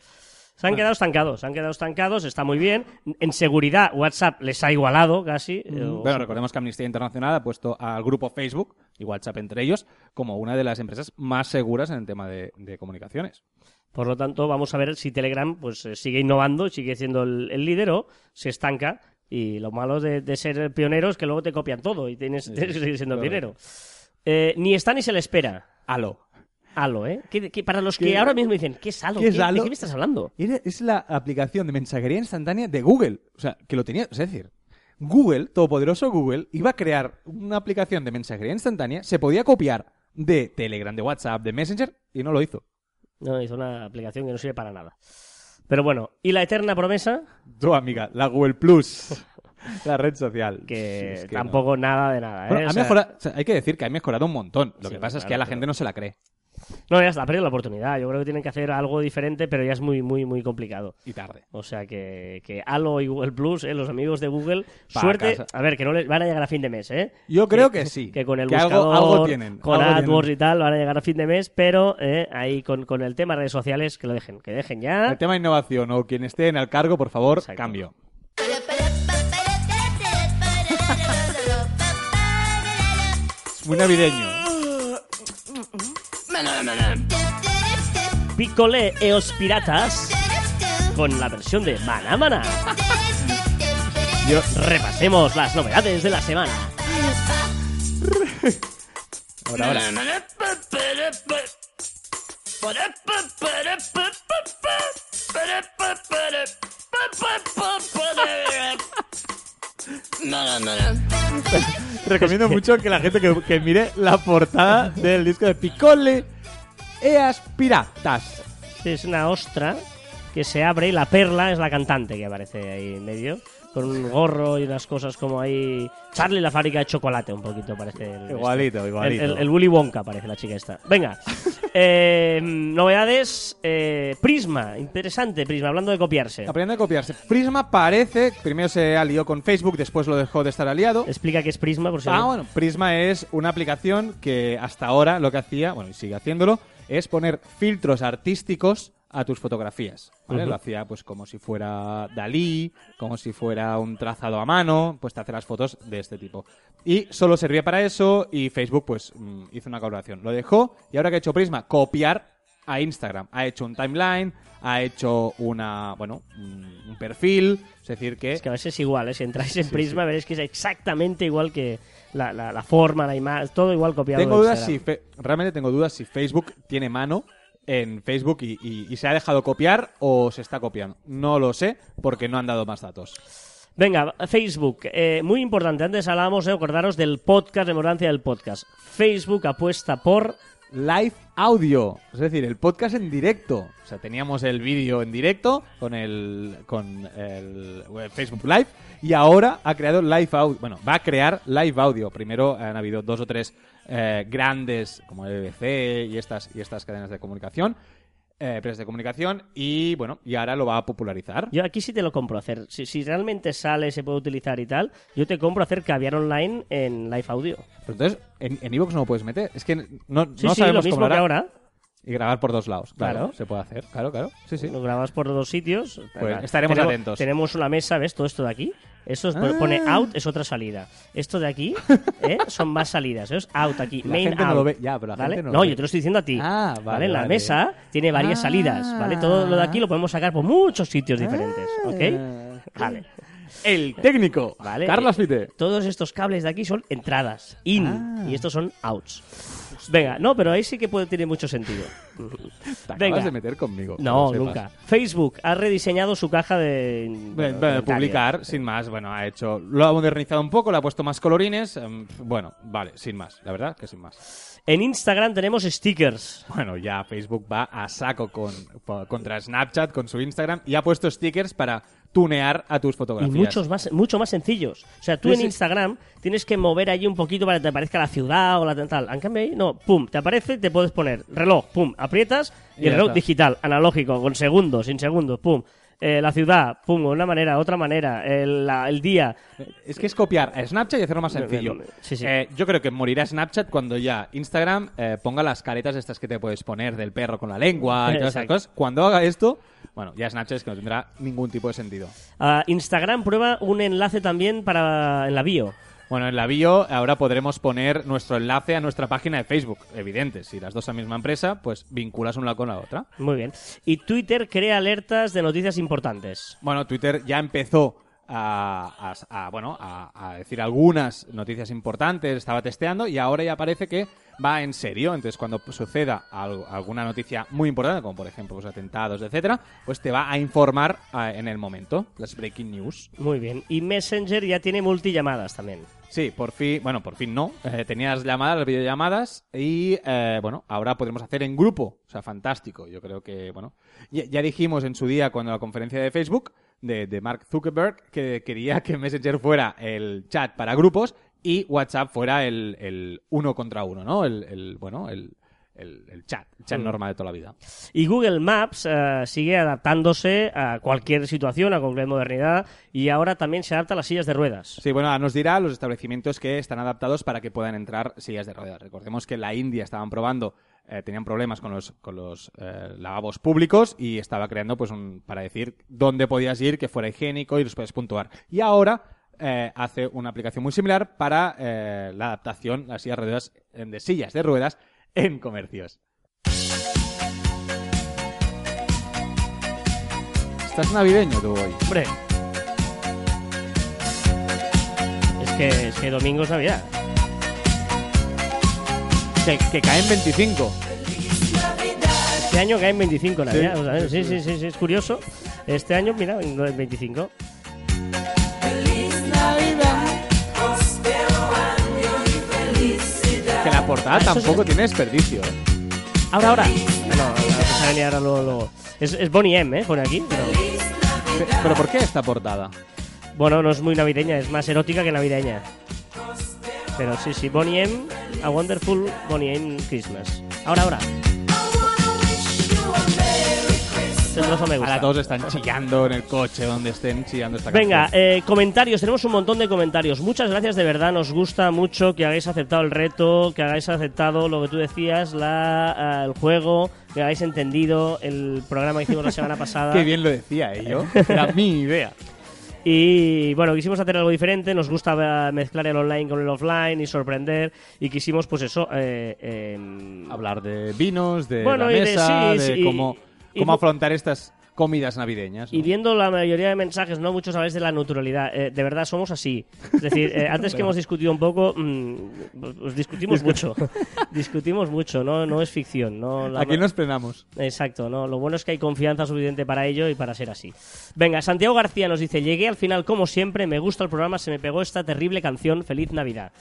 Se han quedado estancados, se han quedado estancados, está muy bien. En seguridad, WhatsApp les ha igualado casi. eh, o- Bueno, recordemos que Amnistía Internacional ha puesto al grupo Facebook y WhatsApp entre ellos como una de las empresas más seguras en el tema de, de comunicaciones. Por lo tanto, vamos a ver si Telegram pues eh, sigue innovando, sigue siendo el, el líder o se estanca. Y lo malo de, de ser pionero es que luego te copian todo y tienes, *laughs* tienes que seguir siendo claro. pionero. Eh, ni está ni se le espera. Halo. Halo, ¿eh? Que, que para los que ¿Qué? ahora mismo dicen, ¿qué es Halo? ¿Qué es ¿Qué- Halo? ¿De qué me estás hablando? Es la aplicación de mensajería instantánea de Google. O sea, que lo tenía. Es decir, Google, todopoderoso Google, iba a crear una aplicación de mensajería instantánea, se podía copiar de Telegram, de WhatsApp, de Messenger y no lo hizo. No, hizo una aplicación que no sirve para nada. Pero bueno, y la eterna promesa, Tu amiga, la Google Plus. *laughs* la red social. que, Es que tampoco nada de nada. ¿eh? O ha sea, mejorado- o sea, hay que decir que ha mejorado un montón. Lo Sí, que pasa es que a la pero- gente no se la cree. No, ya está, ha perdido la oportunidad. Yo creo que tienen que hacer algo diferente, pero ya es muy, muy, muy complicado. Y tarde. O sea que, que Halo y Google Plus, eh, los amigos de Google, Pa' suerte. casa. A ver, que no les van a llegar a fin de mes, ¿eh? Yo creo que sí. Que con el Que algo- buscador, algo tienen, con algo AdWords tienen. y tal, van a llegar a fin de mes, pero eh, ahí con, con el tema redes sociales, que lo dejen, que dejen ya. El tema de innovación o quien esté en el cargo, por favor, Exacto. cambio. Es muy navideño. Piccole e os piratas con la versión de Mana Mana. Yo, Repasemos las novedades de la semana. ahora, ahora. *laughs* *laughs* Recomiendo mucho que la gente que, que mire la portada del disco de Piccole Eas Piratas. Es una ostra que se abre y la perla es la cantante que aparece ahí en medio. Con un gorro y unas cosas como ahí. Charlie la fábrica de chocolate, un poquito parece. el- Igualito, el- igualito. El, el Willy Wonka parece la chica esta. Venga. *laughs* Eh, novedades. eh, Prisma. Interesante, Prisma. Hablando de copiarse. Aprendiendo a copiarse. Prisma parece, primero se alió con Facebook, después lo dejó de estar aliado. Explica qué es Prisma, por si Ah, bueno, Prisma es una aplicación que hasta ahora lo que hacía, bueno, y sigue haciéndolo, es poner filtros artísticos a tus fotografías. ¿vale? Lo hacía pues como si fuera Dalí, como si fuera un trazado a mano, pues te hace las fotos de este tipo. Y solo servía para eso y Facebook pues mm, hizo una colaboración. Lo dejó y ahora que ha hecho Prisma, copiar a Instagram. Ha hecho un timeline, ha hecho una, bueno, un, un perfil, es decir que... Es que a veces es igual, ¿eh? si entráis en Prisma veréis que es exactamente igual que la, la- la forma, la imagen, todo igual copiado. Tengo dudas si realmente tengo dudas si Facebook tiene mano en Facebook y, se ha dejado copiar o se está copiando. No lo sé porque no han dado más datos. Venga, Facebook, eh, muy importante. Antes hablábamos, de acordaros del podcast, de del podcast. Facebook apuesta por live audio, es decir, el podcast en directo. O sea, teníamos el vídeo en directo con el con el eh, Facebook Live y ahora ha creado live audio. Bueno, va a crear live audio. Primero han habido dos o tres eh, grandes como el BBC y estas y estas cadenas de comunicación. Eh, empresas de comunicación y bueno, y ahora lo va a popularizar. Yo aquí sí te lo compro hacer. Si, si realmente sale, se puede utilizar y tal, yo te compro hacer caviar online en live audio. Pero entonces, en en iVoox no lo puedes meter. Es que no, Sí, no sí, sabemos lo mismo cómo que ahora. Y grabar por dos lados. Claro, Claro. se puede hacer. Claro, claro. Sí, sí. Lo grabas por dos sitios. Pues estaremos tenemos, atentos. Tenemos una mesa, ¿ves? Todo esto de aquí. Eso es- Ah. pone out, es otra salida. Esto de aquí *laughs* ¿eh? son más salidas. ¿ves? Out aquí, La main gente no out. lo ve. Ya, pero la ¿Vale? gente no no, yo te lo estoy diciendo a ti. Ah, vale, La vale. mesa tiene varias Ah. salidas, ¿vale? Todo lo de aquí lo podemos sacar por muchos sitios diferentes, ¿ok? Vale. El técnico. Vale. Carlos Fite. Todos estos cables de aquí son entradas, in, Ah. y estos son outs. Venga, no, pero ahí sí que puede tener mucho sentido. Te acabas Venga. de meter conmigo. que No, sepas. nunca. Facebook ha rediseñado su caja de. Bueno, bueno, bueno, de publicar, sin más, bueno, ha hecho, lo ha modernizado un poco, le ha puesto más colorines, em, bueno, vale, sin más, la verdad que sin más. En Instagram tenemos stickers. Bueno, ya Facebook va a saco con, contra Snapchat, con su Instagram, y ha puesto stickers para tunear a tus Y fotografías. muchos más, mucho más sencillos. O sea, tú Sí, en sí. Instagram tienes que mover allí un poquito para que te aparezca la ciudad o la tal. En cambio ahí, no, pum, te aparece, te puedes poner reloj, pum, aprietas y, Y el reloj está. digital, analógico, con segundos, sin segundos, pum. Eh, la ciudad, pum, una manera, otra manera, el, la- el día. Es que es copiar a Snapchat y hacerlo más sencillo. Sí, sí. Eh, yo creo que morirá Snapchat cuando ya Instagram eh, ponga las caretas estas que te puedes poner del perro con la lengua y todas esas cosas. Cuando haga esto, bueno, ya Snapchat es que no tendrá ningún tipo de sentido. Ah, Instagram prueba un enlace también para en la bio. Bueno, en la bio ahora podremos poner nuestro enlace a nuestra página de Facebook. Evidente, si las dos son la misma empresa, pues vinculas una con la otra. Muy bien. Y Twitter crea alertas de noticias importantes. Bueno, Twitter ya empezó a, a- a, bueno, a, a decir algunas noticias importantes, estaba testeando y ahora ya parece que va en serio. Entonces, cuando suceda algo- alguna noticia muy importante, como por ejemplo los atentados, etcétera, pues te va a informar ah, en el momento, las breaking news. Muy bien. Y Messenger ya tiene multillamadas también. Sí, por fin, bueno, por fin no. Eh, tenías llamadas, videollamadas y, eh, bueno, ahora podremos hacer en grupo. O sea, fantástico. Yo creo que, bueno, ya, ya dijimos en su día cuando la conferencia de Facebook de, de Mark Zuckerberg que quería que Messenger fuera el chat para grupos y WhatsApp fuera el, el uno contra uno, ¿no? El, el, bueno, el, el, el chat, el chat normal de toda la vida. Y Google Maps eh, sigue adaptándose a cualquier situación, a cualquier modernidad, y ahora también se adapta a las sillas de ruedas. Sí, bueno, nos dirá los establecimientos que están adaptados para que puedan entrar sillas de ruedas. Recordemos que en la India estaban probando, eh, tenían problemas con los, con los eh, lavabos públicos y estaba creando, pues, un, para decir dónde podías ir, que fuera higiénico y los puedes puntuar. Y ahora eh, hace una aplicación muy similar para la adaptación las sillas de ruedas, de sillas de ruedas en comercios. ¿Estás navideño tú hoy? Hombre. Es que, es que domingo es Navidad. Que, que caen 25. Este año cae en 25 Navidad. o sea, Sí, sí, sí, sí, es curioso. Este año, mira, en 25. Que la portada Ah, eso tampoco es- tiene desperdicio. ¿eh? Ahora, ahora. No, no, no, venir ahora luego, luego. Es, es Bonnie M, ¿eh? Pone aquí. Pero, Pe- ¿Pero por qué esta portada? bueno, no es muy navideña, es más erótica que navideña. Pero sí, sí, Bonnie M, A Wonderful Bonnie M Christmas. Ahora, ahora. Este trozo me gusta. Ahora todos están chillando en el coche donde estén chillando esta Venga, eh, comentarios, tenemos un montón de comentarios. Muchas gracias, de verdad, nos gusta mucho que hagáis aceptado el reto, que hagáis aceptado lo que tú decías, la, ah, el juego, que hagáis entendido el programa que hicimos la semana pasada. *laughs* Qué bien lo decía, ¿eh? Yo. Era mi idea. *laughs* Y bueno, quisimos hacer algo diferente, nos gusta eh, mezclar el online con el offline y sorprender, y quisimos, pues eso, eh, em, Hablar de vinos, de Bueno, la y de- mesa, sí, de, sí, cómo, cómo y- afrontar estas comidas navideñas. ¿no? Y viendo la mayoría de mensajes, no muchos habláis de la neutralidad. Eh, de verdad, somos así. Es decir, eh, antes que *laughs* hemos discutido un poco, mm, pues discutimos mucho. *laughs* discutimos mucho, no, no es ficción. No, la- Aquí nos frenamos. Exacto, no. Lo bueno es que hay confianza suficiente para ello y para ser así. Venga, Santiago García nos dice: Llegué al final como siempre, me gusta el programa, se me pegó esta terrible canción. Feliz Navidad.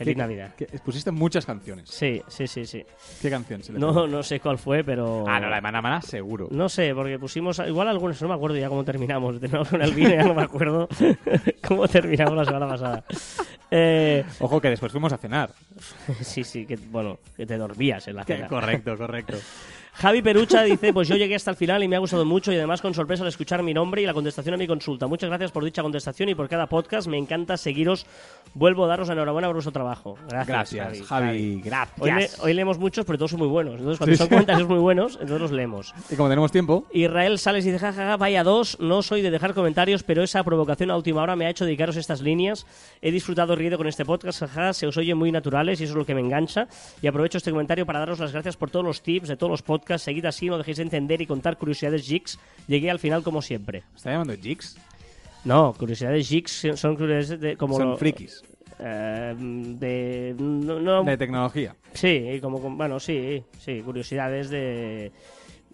Feliz ¿Qué- Navidad. qué- pusiste muchas canciones. Sí, sí, sí, sí. ¿Qué canción se le No, no sé cuál fue, pero. Ah, no, la de Mana Mana, seguro. No sé, porque pusimos igual algunos, no me acuerdo ya cómo terminamos. Terminamos con el vino, ya no me acuerdo *laughs* cómo terminamos la semana pasada. Eh, Ojo que después fuimos a cenar. *laughs* sí, sí, que bueno, que te dormías en la cena. correcto, correcto. *laughs* Javi Perucha dice, pues yo llegué hasta el final y me ha gustado mucho y además con sorpresa al escuchar mi nombre y la contestación a mi consulta. Muchas gracias por dicha contestación y por cada podcast. Me encanta seguiros. Vuelvo a daros la enhorabuena por vuestro trabajo. Gracias, Gracias, Javi. Gracias. Hoy, le- hoy leemos muchos, pero todos son muy buenos. Entonces, cuando Sí, son sí. comentarios muy buenos, entonces los leemos. Y como tenemos tiempo, Israel Sales dice, jajaja, vaya dos, no soy de dejar comentarios, pero esa provocación a última hora me ha hecho dedicaros estas líneas. He disfrutado riendo con este podcast, jajaja, se os oye muy naturales y eso es lo que me engancha. Y aprovecho este comentario para daros las gracias por todos los tips de todos los podcasts. Seguid así, no dejéis de entender y contar curiosidades geeks. Llegué al final como siempre. ¿me está llamando Jigs? No, curiosidades geeks son curiosidades de, como... Son lo- frikis. eh, de... No, no- De tecnología. Sí, como, bueno, sí, sí, curiosidades de...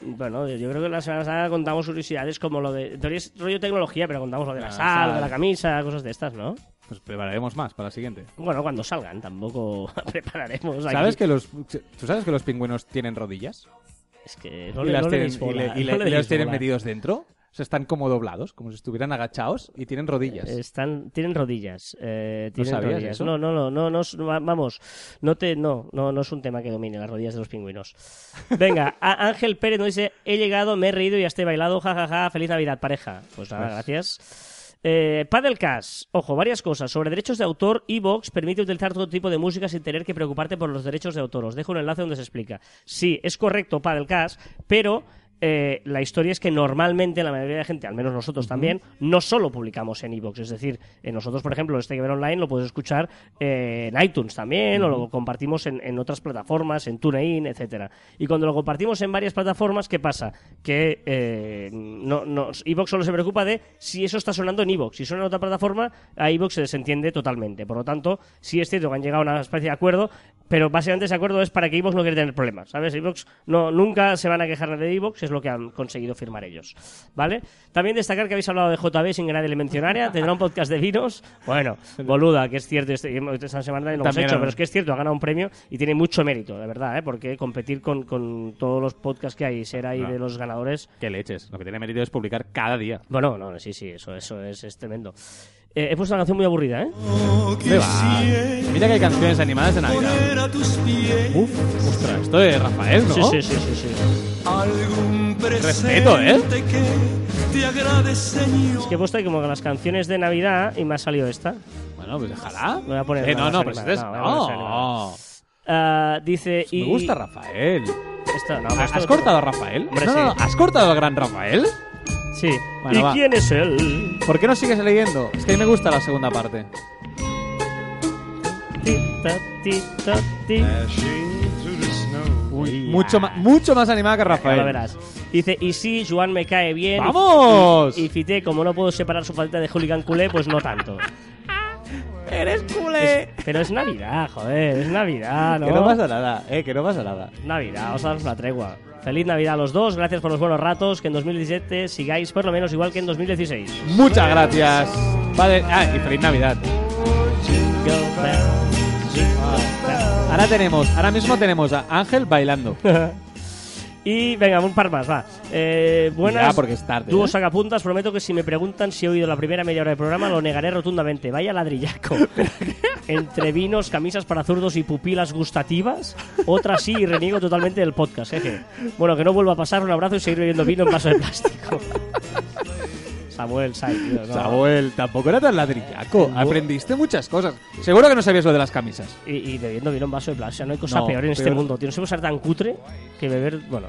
Bueno, yo creo que la semana pasada contamos curiosidades como lo de... En teoría es rollo tecnología, pero contamos lo de la La sal, de la camisa, cosas de estas, ¿no? Pues prepararemos más para la siguiente. Bueno, cuando salgan, tampoco *laughs* prepararemos aquí. ¿Sabes que los, ¿Tú sabes que los pingüinos tienen rodillas? Es que no y le, las no tienen, bola, y le- y *laughs* no le- y los tienen metidos dentro. O sea, están como doblados, como si estuvieran agachados y tienen rodillas. Están, tienen rodillas. eh, ¿No tienen sabías rodillas. eso? No, no, no, no, no, vamos, no te, no, no, no es un tema que domine las rodillas de los pingüinos. Venga, a- Ángel Pérez nos dice, he llegado, me he reído y hasta he bailado, jajaja, feliz Navidad, pareja. Pues nada, Pues- gracias. Eh, Paddlecast, ojo, varias cosas. Sobre derechos de autor, Evox permite utilizar todo tipo de música sin tener que preocuparte por los derechos de autor. Os dejo un enlace donde se explica. Sí, es correcto Paddlecast, pero eh, la historia es que normalmente la mayoría de gente, al menos nosotros también, no solo publicamos en Evox. Es decir, eh, nosotros, por ejemplo, este que ver online lo puedes escuchar eh, en iTunes también, o lo compartimos en, en otras plataformas, en TuneIn, etcétera. Y cuando lo compartimos en varias plataformas, ¿qué pasa? Que eh, no, no, Evox solo se preocupa de si eso está sonando en Evox. Si suena en otra plataforma, a Evox se desentiende totalmente. Por lo tanto, sí es cierto que han llegado a una especie de acuerdo, pero básicamente ese acuerdo es para que Evox no quiera tener problemas, ¿sabes? Evox no, nunca se van a quejar de Es lo que han conseguido firmar ellos, ¿vale? También destacar que habéis hablado de JB sin que nadie le mencionara, tendrá un podcast de vinos, bueno, boluda, que es cierto, este, esta semana no lo hemos hecho, pero es que es cierto, ha ganado un premio y tiene mucho mérito, de verdad, ¿eh? Porque competir con, con todos los podcasts que hay, ser ahí No. de los ganadores, ¿Qué leches? Lo que tiene mérito es publicar cada día. bueno, no, sí, sí, eso, eso es, es tremendo. Eh, he puesto una canción muy aburrida, ¿eh? ¿Dónde va? Mira que hay canciones animadas de Navidad. Uf, ostras, esto de Rafael, ¿no? Sí, sí, sí, sí, sí. Algún Respeto, ¿eh? presente que te agrade, Señor. Es que he puesto ahí como las canciones de Navidad y me ha salido esta. Bueno, pues déjala. Voy a poner Eh, no, no, pero este es... No. Ah, dice. Me y, gusta Rafael. Esta, no, pero esta ¿Has cortado a Rafael? Hombre, no, no, sí. no, ¿has cortado al gran Rafael? Sí. Bueno, ¿Y va. quién es él? ¿Por qué no sigues leyendo? Es que a mí me gusta la segunda parte. Ti, ta, ti, ta, ti. Uy, mucho, ma- mucho más animada que Ahora Rafael. verás. Dice, y sí, Joan me cae bien. ¡Vamos! Y, y Fité, como no puedo separar su falta de hooligan culé, pues no tanto. *laughs* ¡Eres culé! Pero es Navidad, joder, es Navidad, ¿no? Que no pasa nada, eh, que no pasa nada. Navidad, os damos una tregua. Feliz Navidad a los dos, gracias por los buenos ratos, que en 2017 sigáis por lo menos igual que en 2016. Muchas gracias. Vale, ah, y feliz Navidad. Ahora tenemos, ahora mismo tenemos a Ángel bailando. *laughs* Y venga, un par más, va. Eh, buenas. Ya, porque es tarde, Dúo ¿eh? sacapuntas, prometo que si me preguntan si he oído la primera media hora del programa, lo negaré rotundamente. Vaya ladrillaco. *laughs* Entre vinos, camisas para zurdos y pupilas gustativas, otra sí y reniego totalmente del podcast, jeje. Bueno, que no vuelva a pasar, un abrazo y seguir bebiendo vino en vaso de plástico. *laughs* Samuel, Sai, tío, no. Samuel, tampoco era tan ladrillaco. Aprendiste muchas cosas. Seguro que no sabías lo de las camisas. Y, y bebiendo vino en vaso de plástico. No hay cosa No, peor en este peor. mundo, tío. No se puede ser tan cutre que beber. Bueno.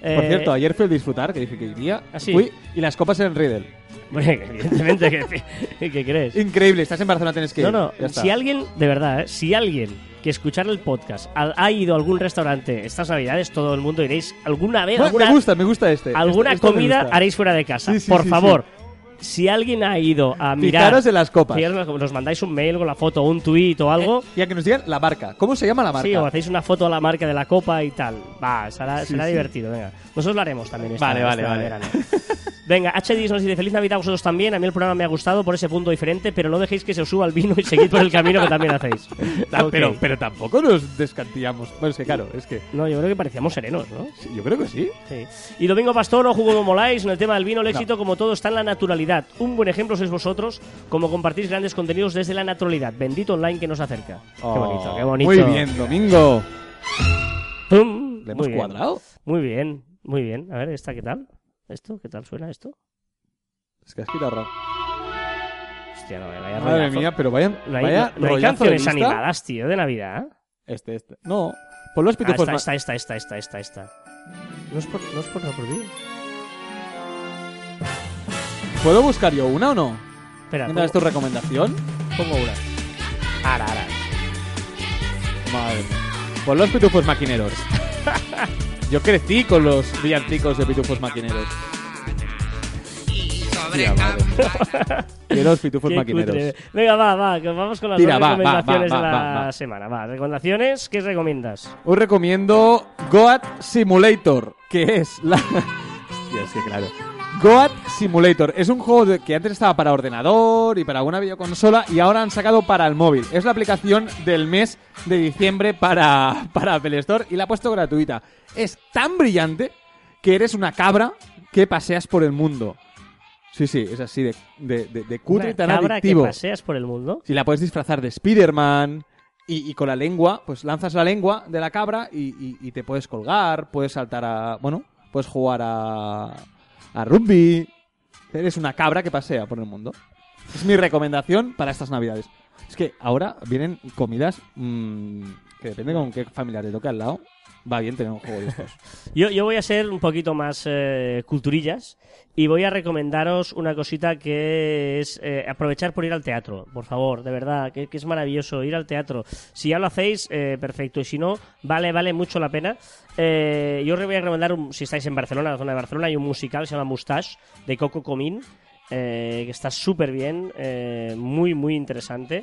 Por Eh, cierto, ayer fui al disfrutar, que dije que iría. ¿Ah, sí? Fui y las copas eran Riddle. Bueno, *laughs* evidentemente, ¿qué, qué crees? Increíble, estás en Barcelona, tienes que ir. No, no, Ya está. si alguien, de verdad, ¿eh? si alguien que escuchar el podcast ha, ha ido a algún restaurante estas navidades, todo el mundo iréis alguna vez, Bueno, alguna, me gusta, me gusta este. alguna Este- este me comida gusta. haréis fuera de casa. Sí, sí, Por sí, favor, si alguien ha ido a mirar... Fijaros en las copas. fijaros nos mandáis un mail con la foto un tuit o algo... Y a que nos digan la marca. ¿Cómo se llama la marca? Sí, o hacéis una foto a la marca de la copa y tal. Va, será, Sí, será sí. divertido, venga. Nosotros lo haremos también. esta- Vale, vale, esta vale. Venga, HDis nos dice Feliz Navidad a vosotros también. A mí el programa me ha gustado por ese punto diferente, pero no dejéis que se os suba el vino y seguid por el camino que también hacéis. *laughs* Ah, pero, pero tampoco nos descantillamos. Bueno, es que claro, es que No, yo creo que parecíamos serenos, ¿no? sí, yo creo que sí. Sí. Y Domingo Pastor, ojo como moláis, en el tema del vino, el éxito, como todo, está en la naturalidad. Un buen ejemplo sois vosotros, como compartís grandes contenidos desde la naturalidad. Bendito online que nos acerca. qué bonito, qué bonito. Oh, Muy bien, Domingo. Pum. Le hemos Muy bien. cuadrado. Muy bien, muy bien. A ver, ¿esta qué tal? ¿Esto? ¿Qué tal suena esto? Es que has quitado ra- Hostia, no, vaya Madre rollazo. mía, pero vaya, No hay, vaya no canciones animadas, tío, de Navidad. Este, este. No. Pon los Ah, pitufos más. esta, esta, esta, esta, esta, esta. No es por, no es por reproducir. ¿Puedo buscar yo una o no? Espera, ¿Una es tu recomendación? pongo una. Ahora, ahora. Madre mía. Pon los pitufos maquineros. *laughs* Yo crecí con los villancicos de pitufos maquineros. Madre. *laughs* Los pitufos Qué maquineros. cutre. Venga, va, va, que vamos con las Tira, dos va, va, recomendaciones va, de la va, va. semana. Va, recomendaciones, ¿qué recomiendas? Os recomiendo Goat Simulator, que es la... *laughs* Hostia, es que claro. Goat Simulator es un juego de- que antes estaba para ordenador y para alguna videoconsola y ahora han sacado para el móvil. Es la aplicación del mes de diciembre para, *laughs* para Apple Store y la ha puesto gratuita. Es tan brillante que eres una cabra que paseas por el mundo. Sí, sí, es así de, de, de- de cutre y tan cabra adictivo. que paseas por el mundo. Si la puedes disfrazar de Spider-Man y, y con la lengua, pues lanzas la lengua de la cabra y, y- y te puedes colgar, puedes saltar a. Bueno, puedes jugar a. a rugby. Eres una cabra que pasea por el mundo. Es mi recomendación para estas navidades. Es que ahora vienen comidas mm, que depende con qué familia te toque al lado. Va bien tener un juego de estos. *laughs* Yo, yo voy a ser un poquito más eh, culturillas y voy a recomendaros una cosita que es eh, aprovechar por ir al teatro, por favor, de verdad, que, que es maravilloso ir al teatro. Si ya lo hacéis, eh, perfecto, y si no, vale, vale mucho la pena. Eh, yo os voy a recomendar, un- si estáis en Barcelona, en la zona de Barcelona, hay un musical, se llama Mustache, de Coco Comín, eh, que está súper bien, eh, muy, muy interesante.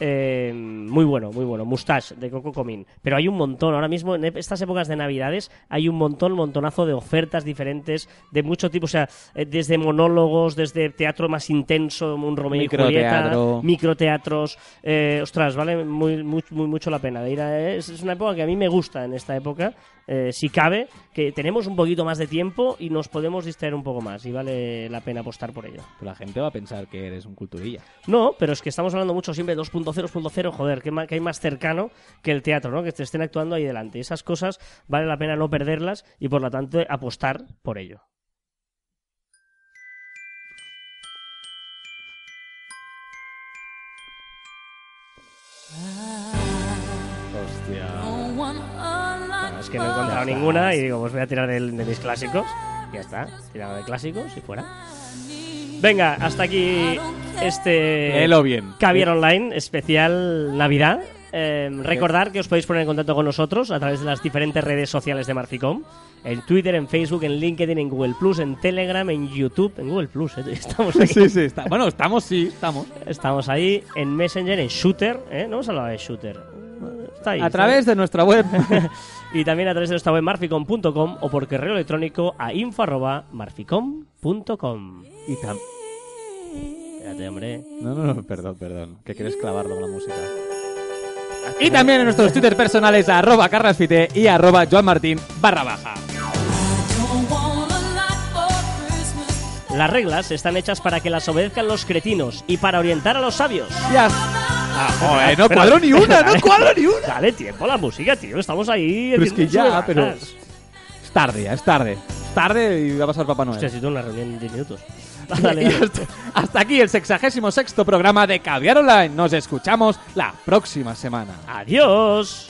Eh, muy bueno, muy bueno. Mustache de Coco Comín. Pero hay un montón. Ahora mismo, en estas épocas de Navidades, hay un montón, montonazo de ofertas diferentes de mucho tipo. O sea, eh, desde monólogos, desde teatro más intenso, un Romeo y Julieta, Microteatro. microteatros. Eh, ostras, vale muy, muy, muy- mucho la pena de ir a- es una época que a mí me gusta en esta época. Eh, si cabe, que tenemos un poquito más de tiempo y nos podemos distraer un poco más. Y vale la pena apostar por ello. Pero la gente va a pensar que eres un culturilla. No, pero es que estamos hablando mucho siempre de 2.0, 2.0, joder, que, que hay más cercano que el teatro, ¿no? Que te estén actuando ahí delante. Esas cosas vale la pena no perderlas y por lo tanto apostar por ello. Es que no he encontrado ninguna y digo, pues voy a tirar del- de, mis clásicos. Ya está, tirado de clásicos y fuera. Venga, hasta aquí este Léelo bien. Caviar Online especial Navidad. Eh, recordar que os podéis poner en contacto con nosotros a través de las diferentes redes sociales de Marficom. En Twitter, en Facebook, en LinkedIn, en Google Plus, en Telegram, en YouTube, en Google Plus. ¿eh? *laughs* Estamos *laughs* aquí. Sí, sí, está. Bueno, estamos, sí, estamos. Estamos ahí en Messenger, en Shooter. ¿eh? No hemos hablado de Shooter. Está ahí. A está través de nuestra web. *laughs* y también a través de nuestra web marficom.com o por correo electrónico a info@marficom.com. y tam- Espérate, hombre. No, no, no, perdón, perdón. Que quieres clavarlo con la música. Y también en nuestros Twitter personales, arroba carrasfite y arroba joanmartin barra baja. Las reglas están hechas para que las obedezcan los cretinos y para orientar a los sabios. Ya. Ah, *laughs* joder, no cuadro ni una, no cuadro ni una. Dale tiempo a la música, tío. Estamos ahí. Pero es que ya, pero-. Es tarde, ya, es tarde. Tarde y va a pasar Papá Noel. Hostia, si una reunión en 10 minutos. *laughs* Dale. hasta, hasta aquí el sexagésimo sexto programa de Caviar Online. Nos escuchamos la próxima semana. Adiós.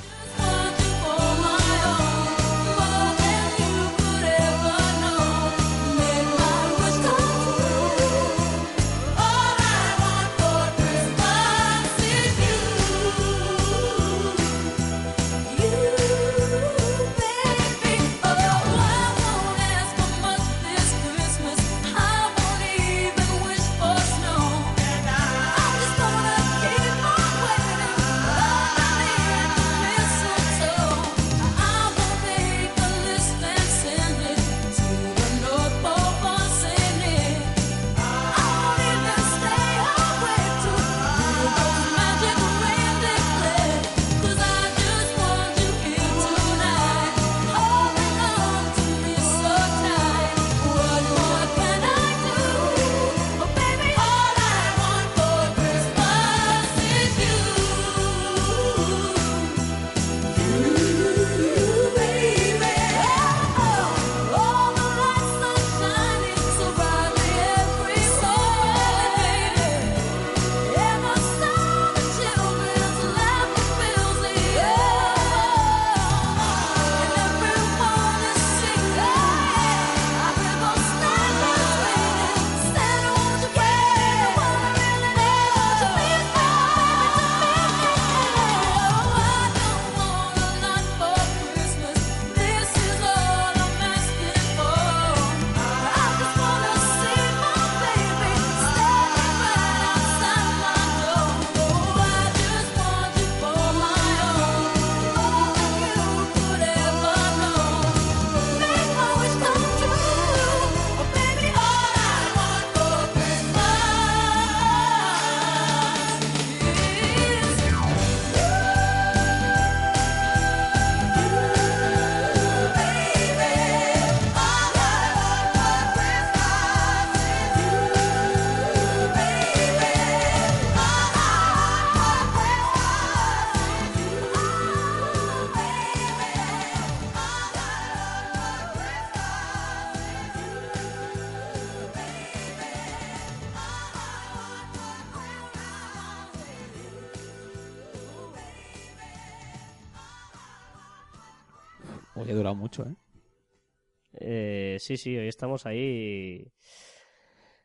Sí, sí, hoy estamos ahí.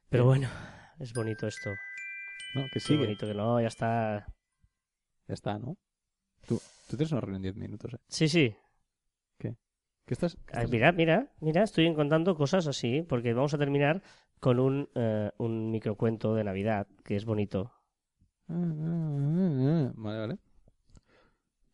Pero bueno, es bonito esto. No, que Qué sigue. bonito que no, ya está. Ya está, ¿no? Tú, tú tienes una reunión en 10 minutos, ¿eh? Sí, sí. ¿Qué estás? qué Ah, estás- Mira, mira, mira, estoy encontrando cosas así, porque vamos a terminar con un, eh, un microcuento de Navidad, que es bonito. Vale, vale.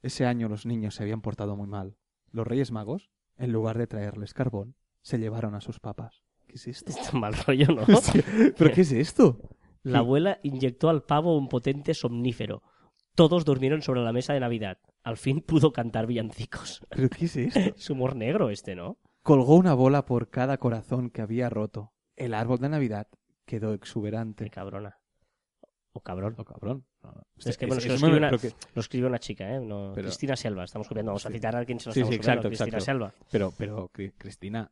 Ese año los niños se habían portado muy mal. Los Reyes Magos, en lugar de traerles carbón, se llevaron a sus papas. ¿Qué es esto? Está mal rollo, ¿no? *laughs* ¿Pero qué es esto? La abuela inyectó al pavo un potente somnífero. Todos durmieron sobre la mesa de Navidad. Al fin pudo cantar villancicos. ¿Pero qué es esto? *laughs* Es humor negro este, ¿no? Colgó una bola por cada corazón que había roto. El árbol de Navidad quedó Qué exuberante. cabrona. O cabrón. Oh, cabrón. No, no. Es que, bueno, es lo escribe una- que- Lo escribe una chica, ¿eh? No, Pero- Cristina Selva. Estamos copiando. Vamos a Sí. citar a quien se lo Sí, estamos sí, copiando, exacto, Cristina exacto. Selva. Pero, pero, Cri- Cristina,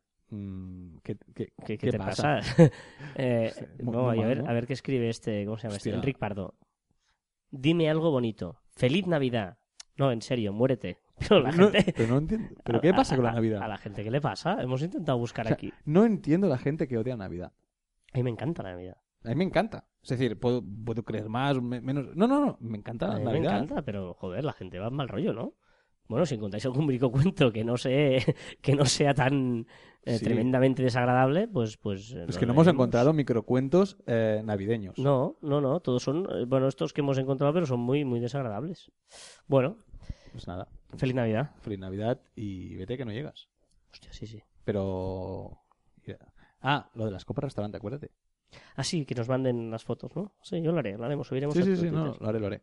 ¿qué, qué, ¿Qué, te pasa? pasa? *laughs* Eh, Muy- no, muy a, ver, ¿no? a ver qué escribe este. ¿Cómo se llama este? Enric Pardo. Dime algo bonito. ¡Feliz Navidad! No, en serio, muérete. *laughs* Pero la No, gente. pero no entiendo. ¿Pero a- qué pasa a- con la a- Navidad? A la gente, ¿qué le pasa? Hemos intentado buscar O sea, aquí. No entiendo la gente que odia Navidad. A mí me encanta la Navidad. A mí me encanta. Es decir, puedo, puedo creer más, me- menos. No, no, no. Me encanta A la mí me Navidad. encanta, pero joder, la gente va mal rollo, ¿no? Bueno, si encontráis algún cuento que no sé, *laughs* que no sea tan eh, Sí. tremendamente desagradable, pues, pues. eh, Es que no hemos encontrado microcuentos eh, navideños. No, no, no, todos son, eh, bueno, estos que hemos encontrado, pero son muy, muy desagradables. Bueno, Pues nada. feliz Navidad. Feliz Navidad y vete que no llegas. Hostia, sí, sí. Pero. Ah, lo de las copas restaurante, acuérdate. Ah, sí, que nos manden las fotos, ¿no? Sí, yo lo haré, lo haremos, subiremos Sí, sí, sí, no, lo haré, lo haré.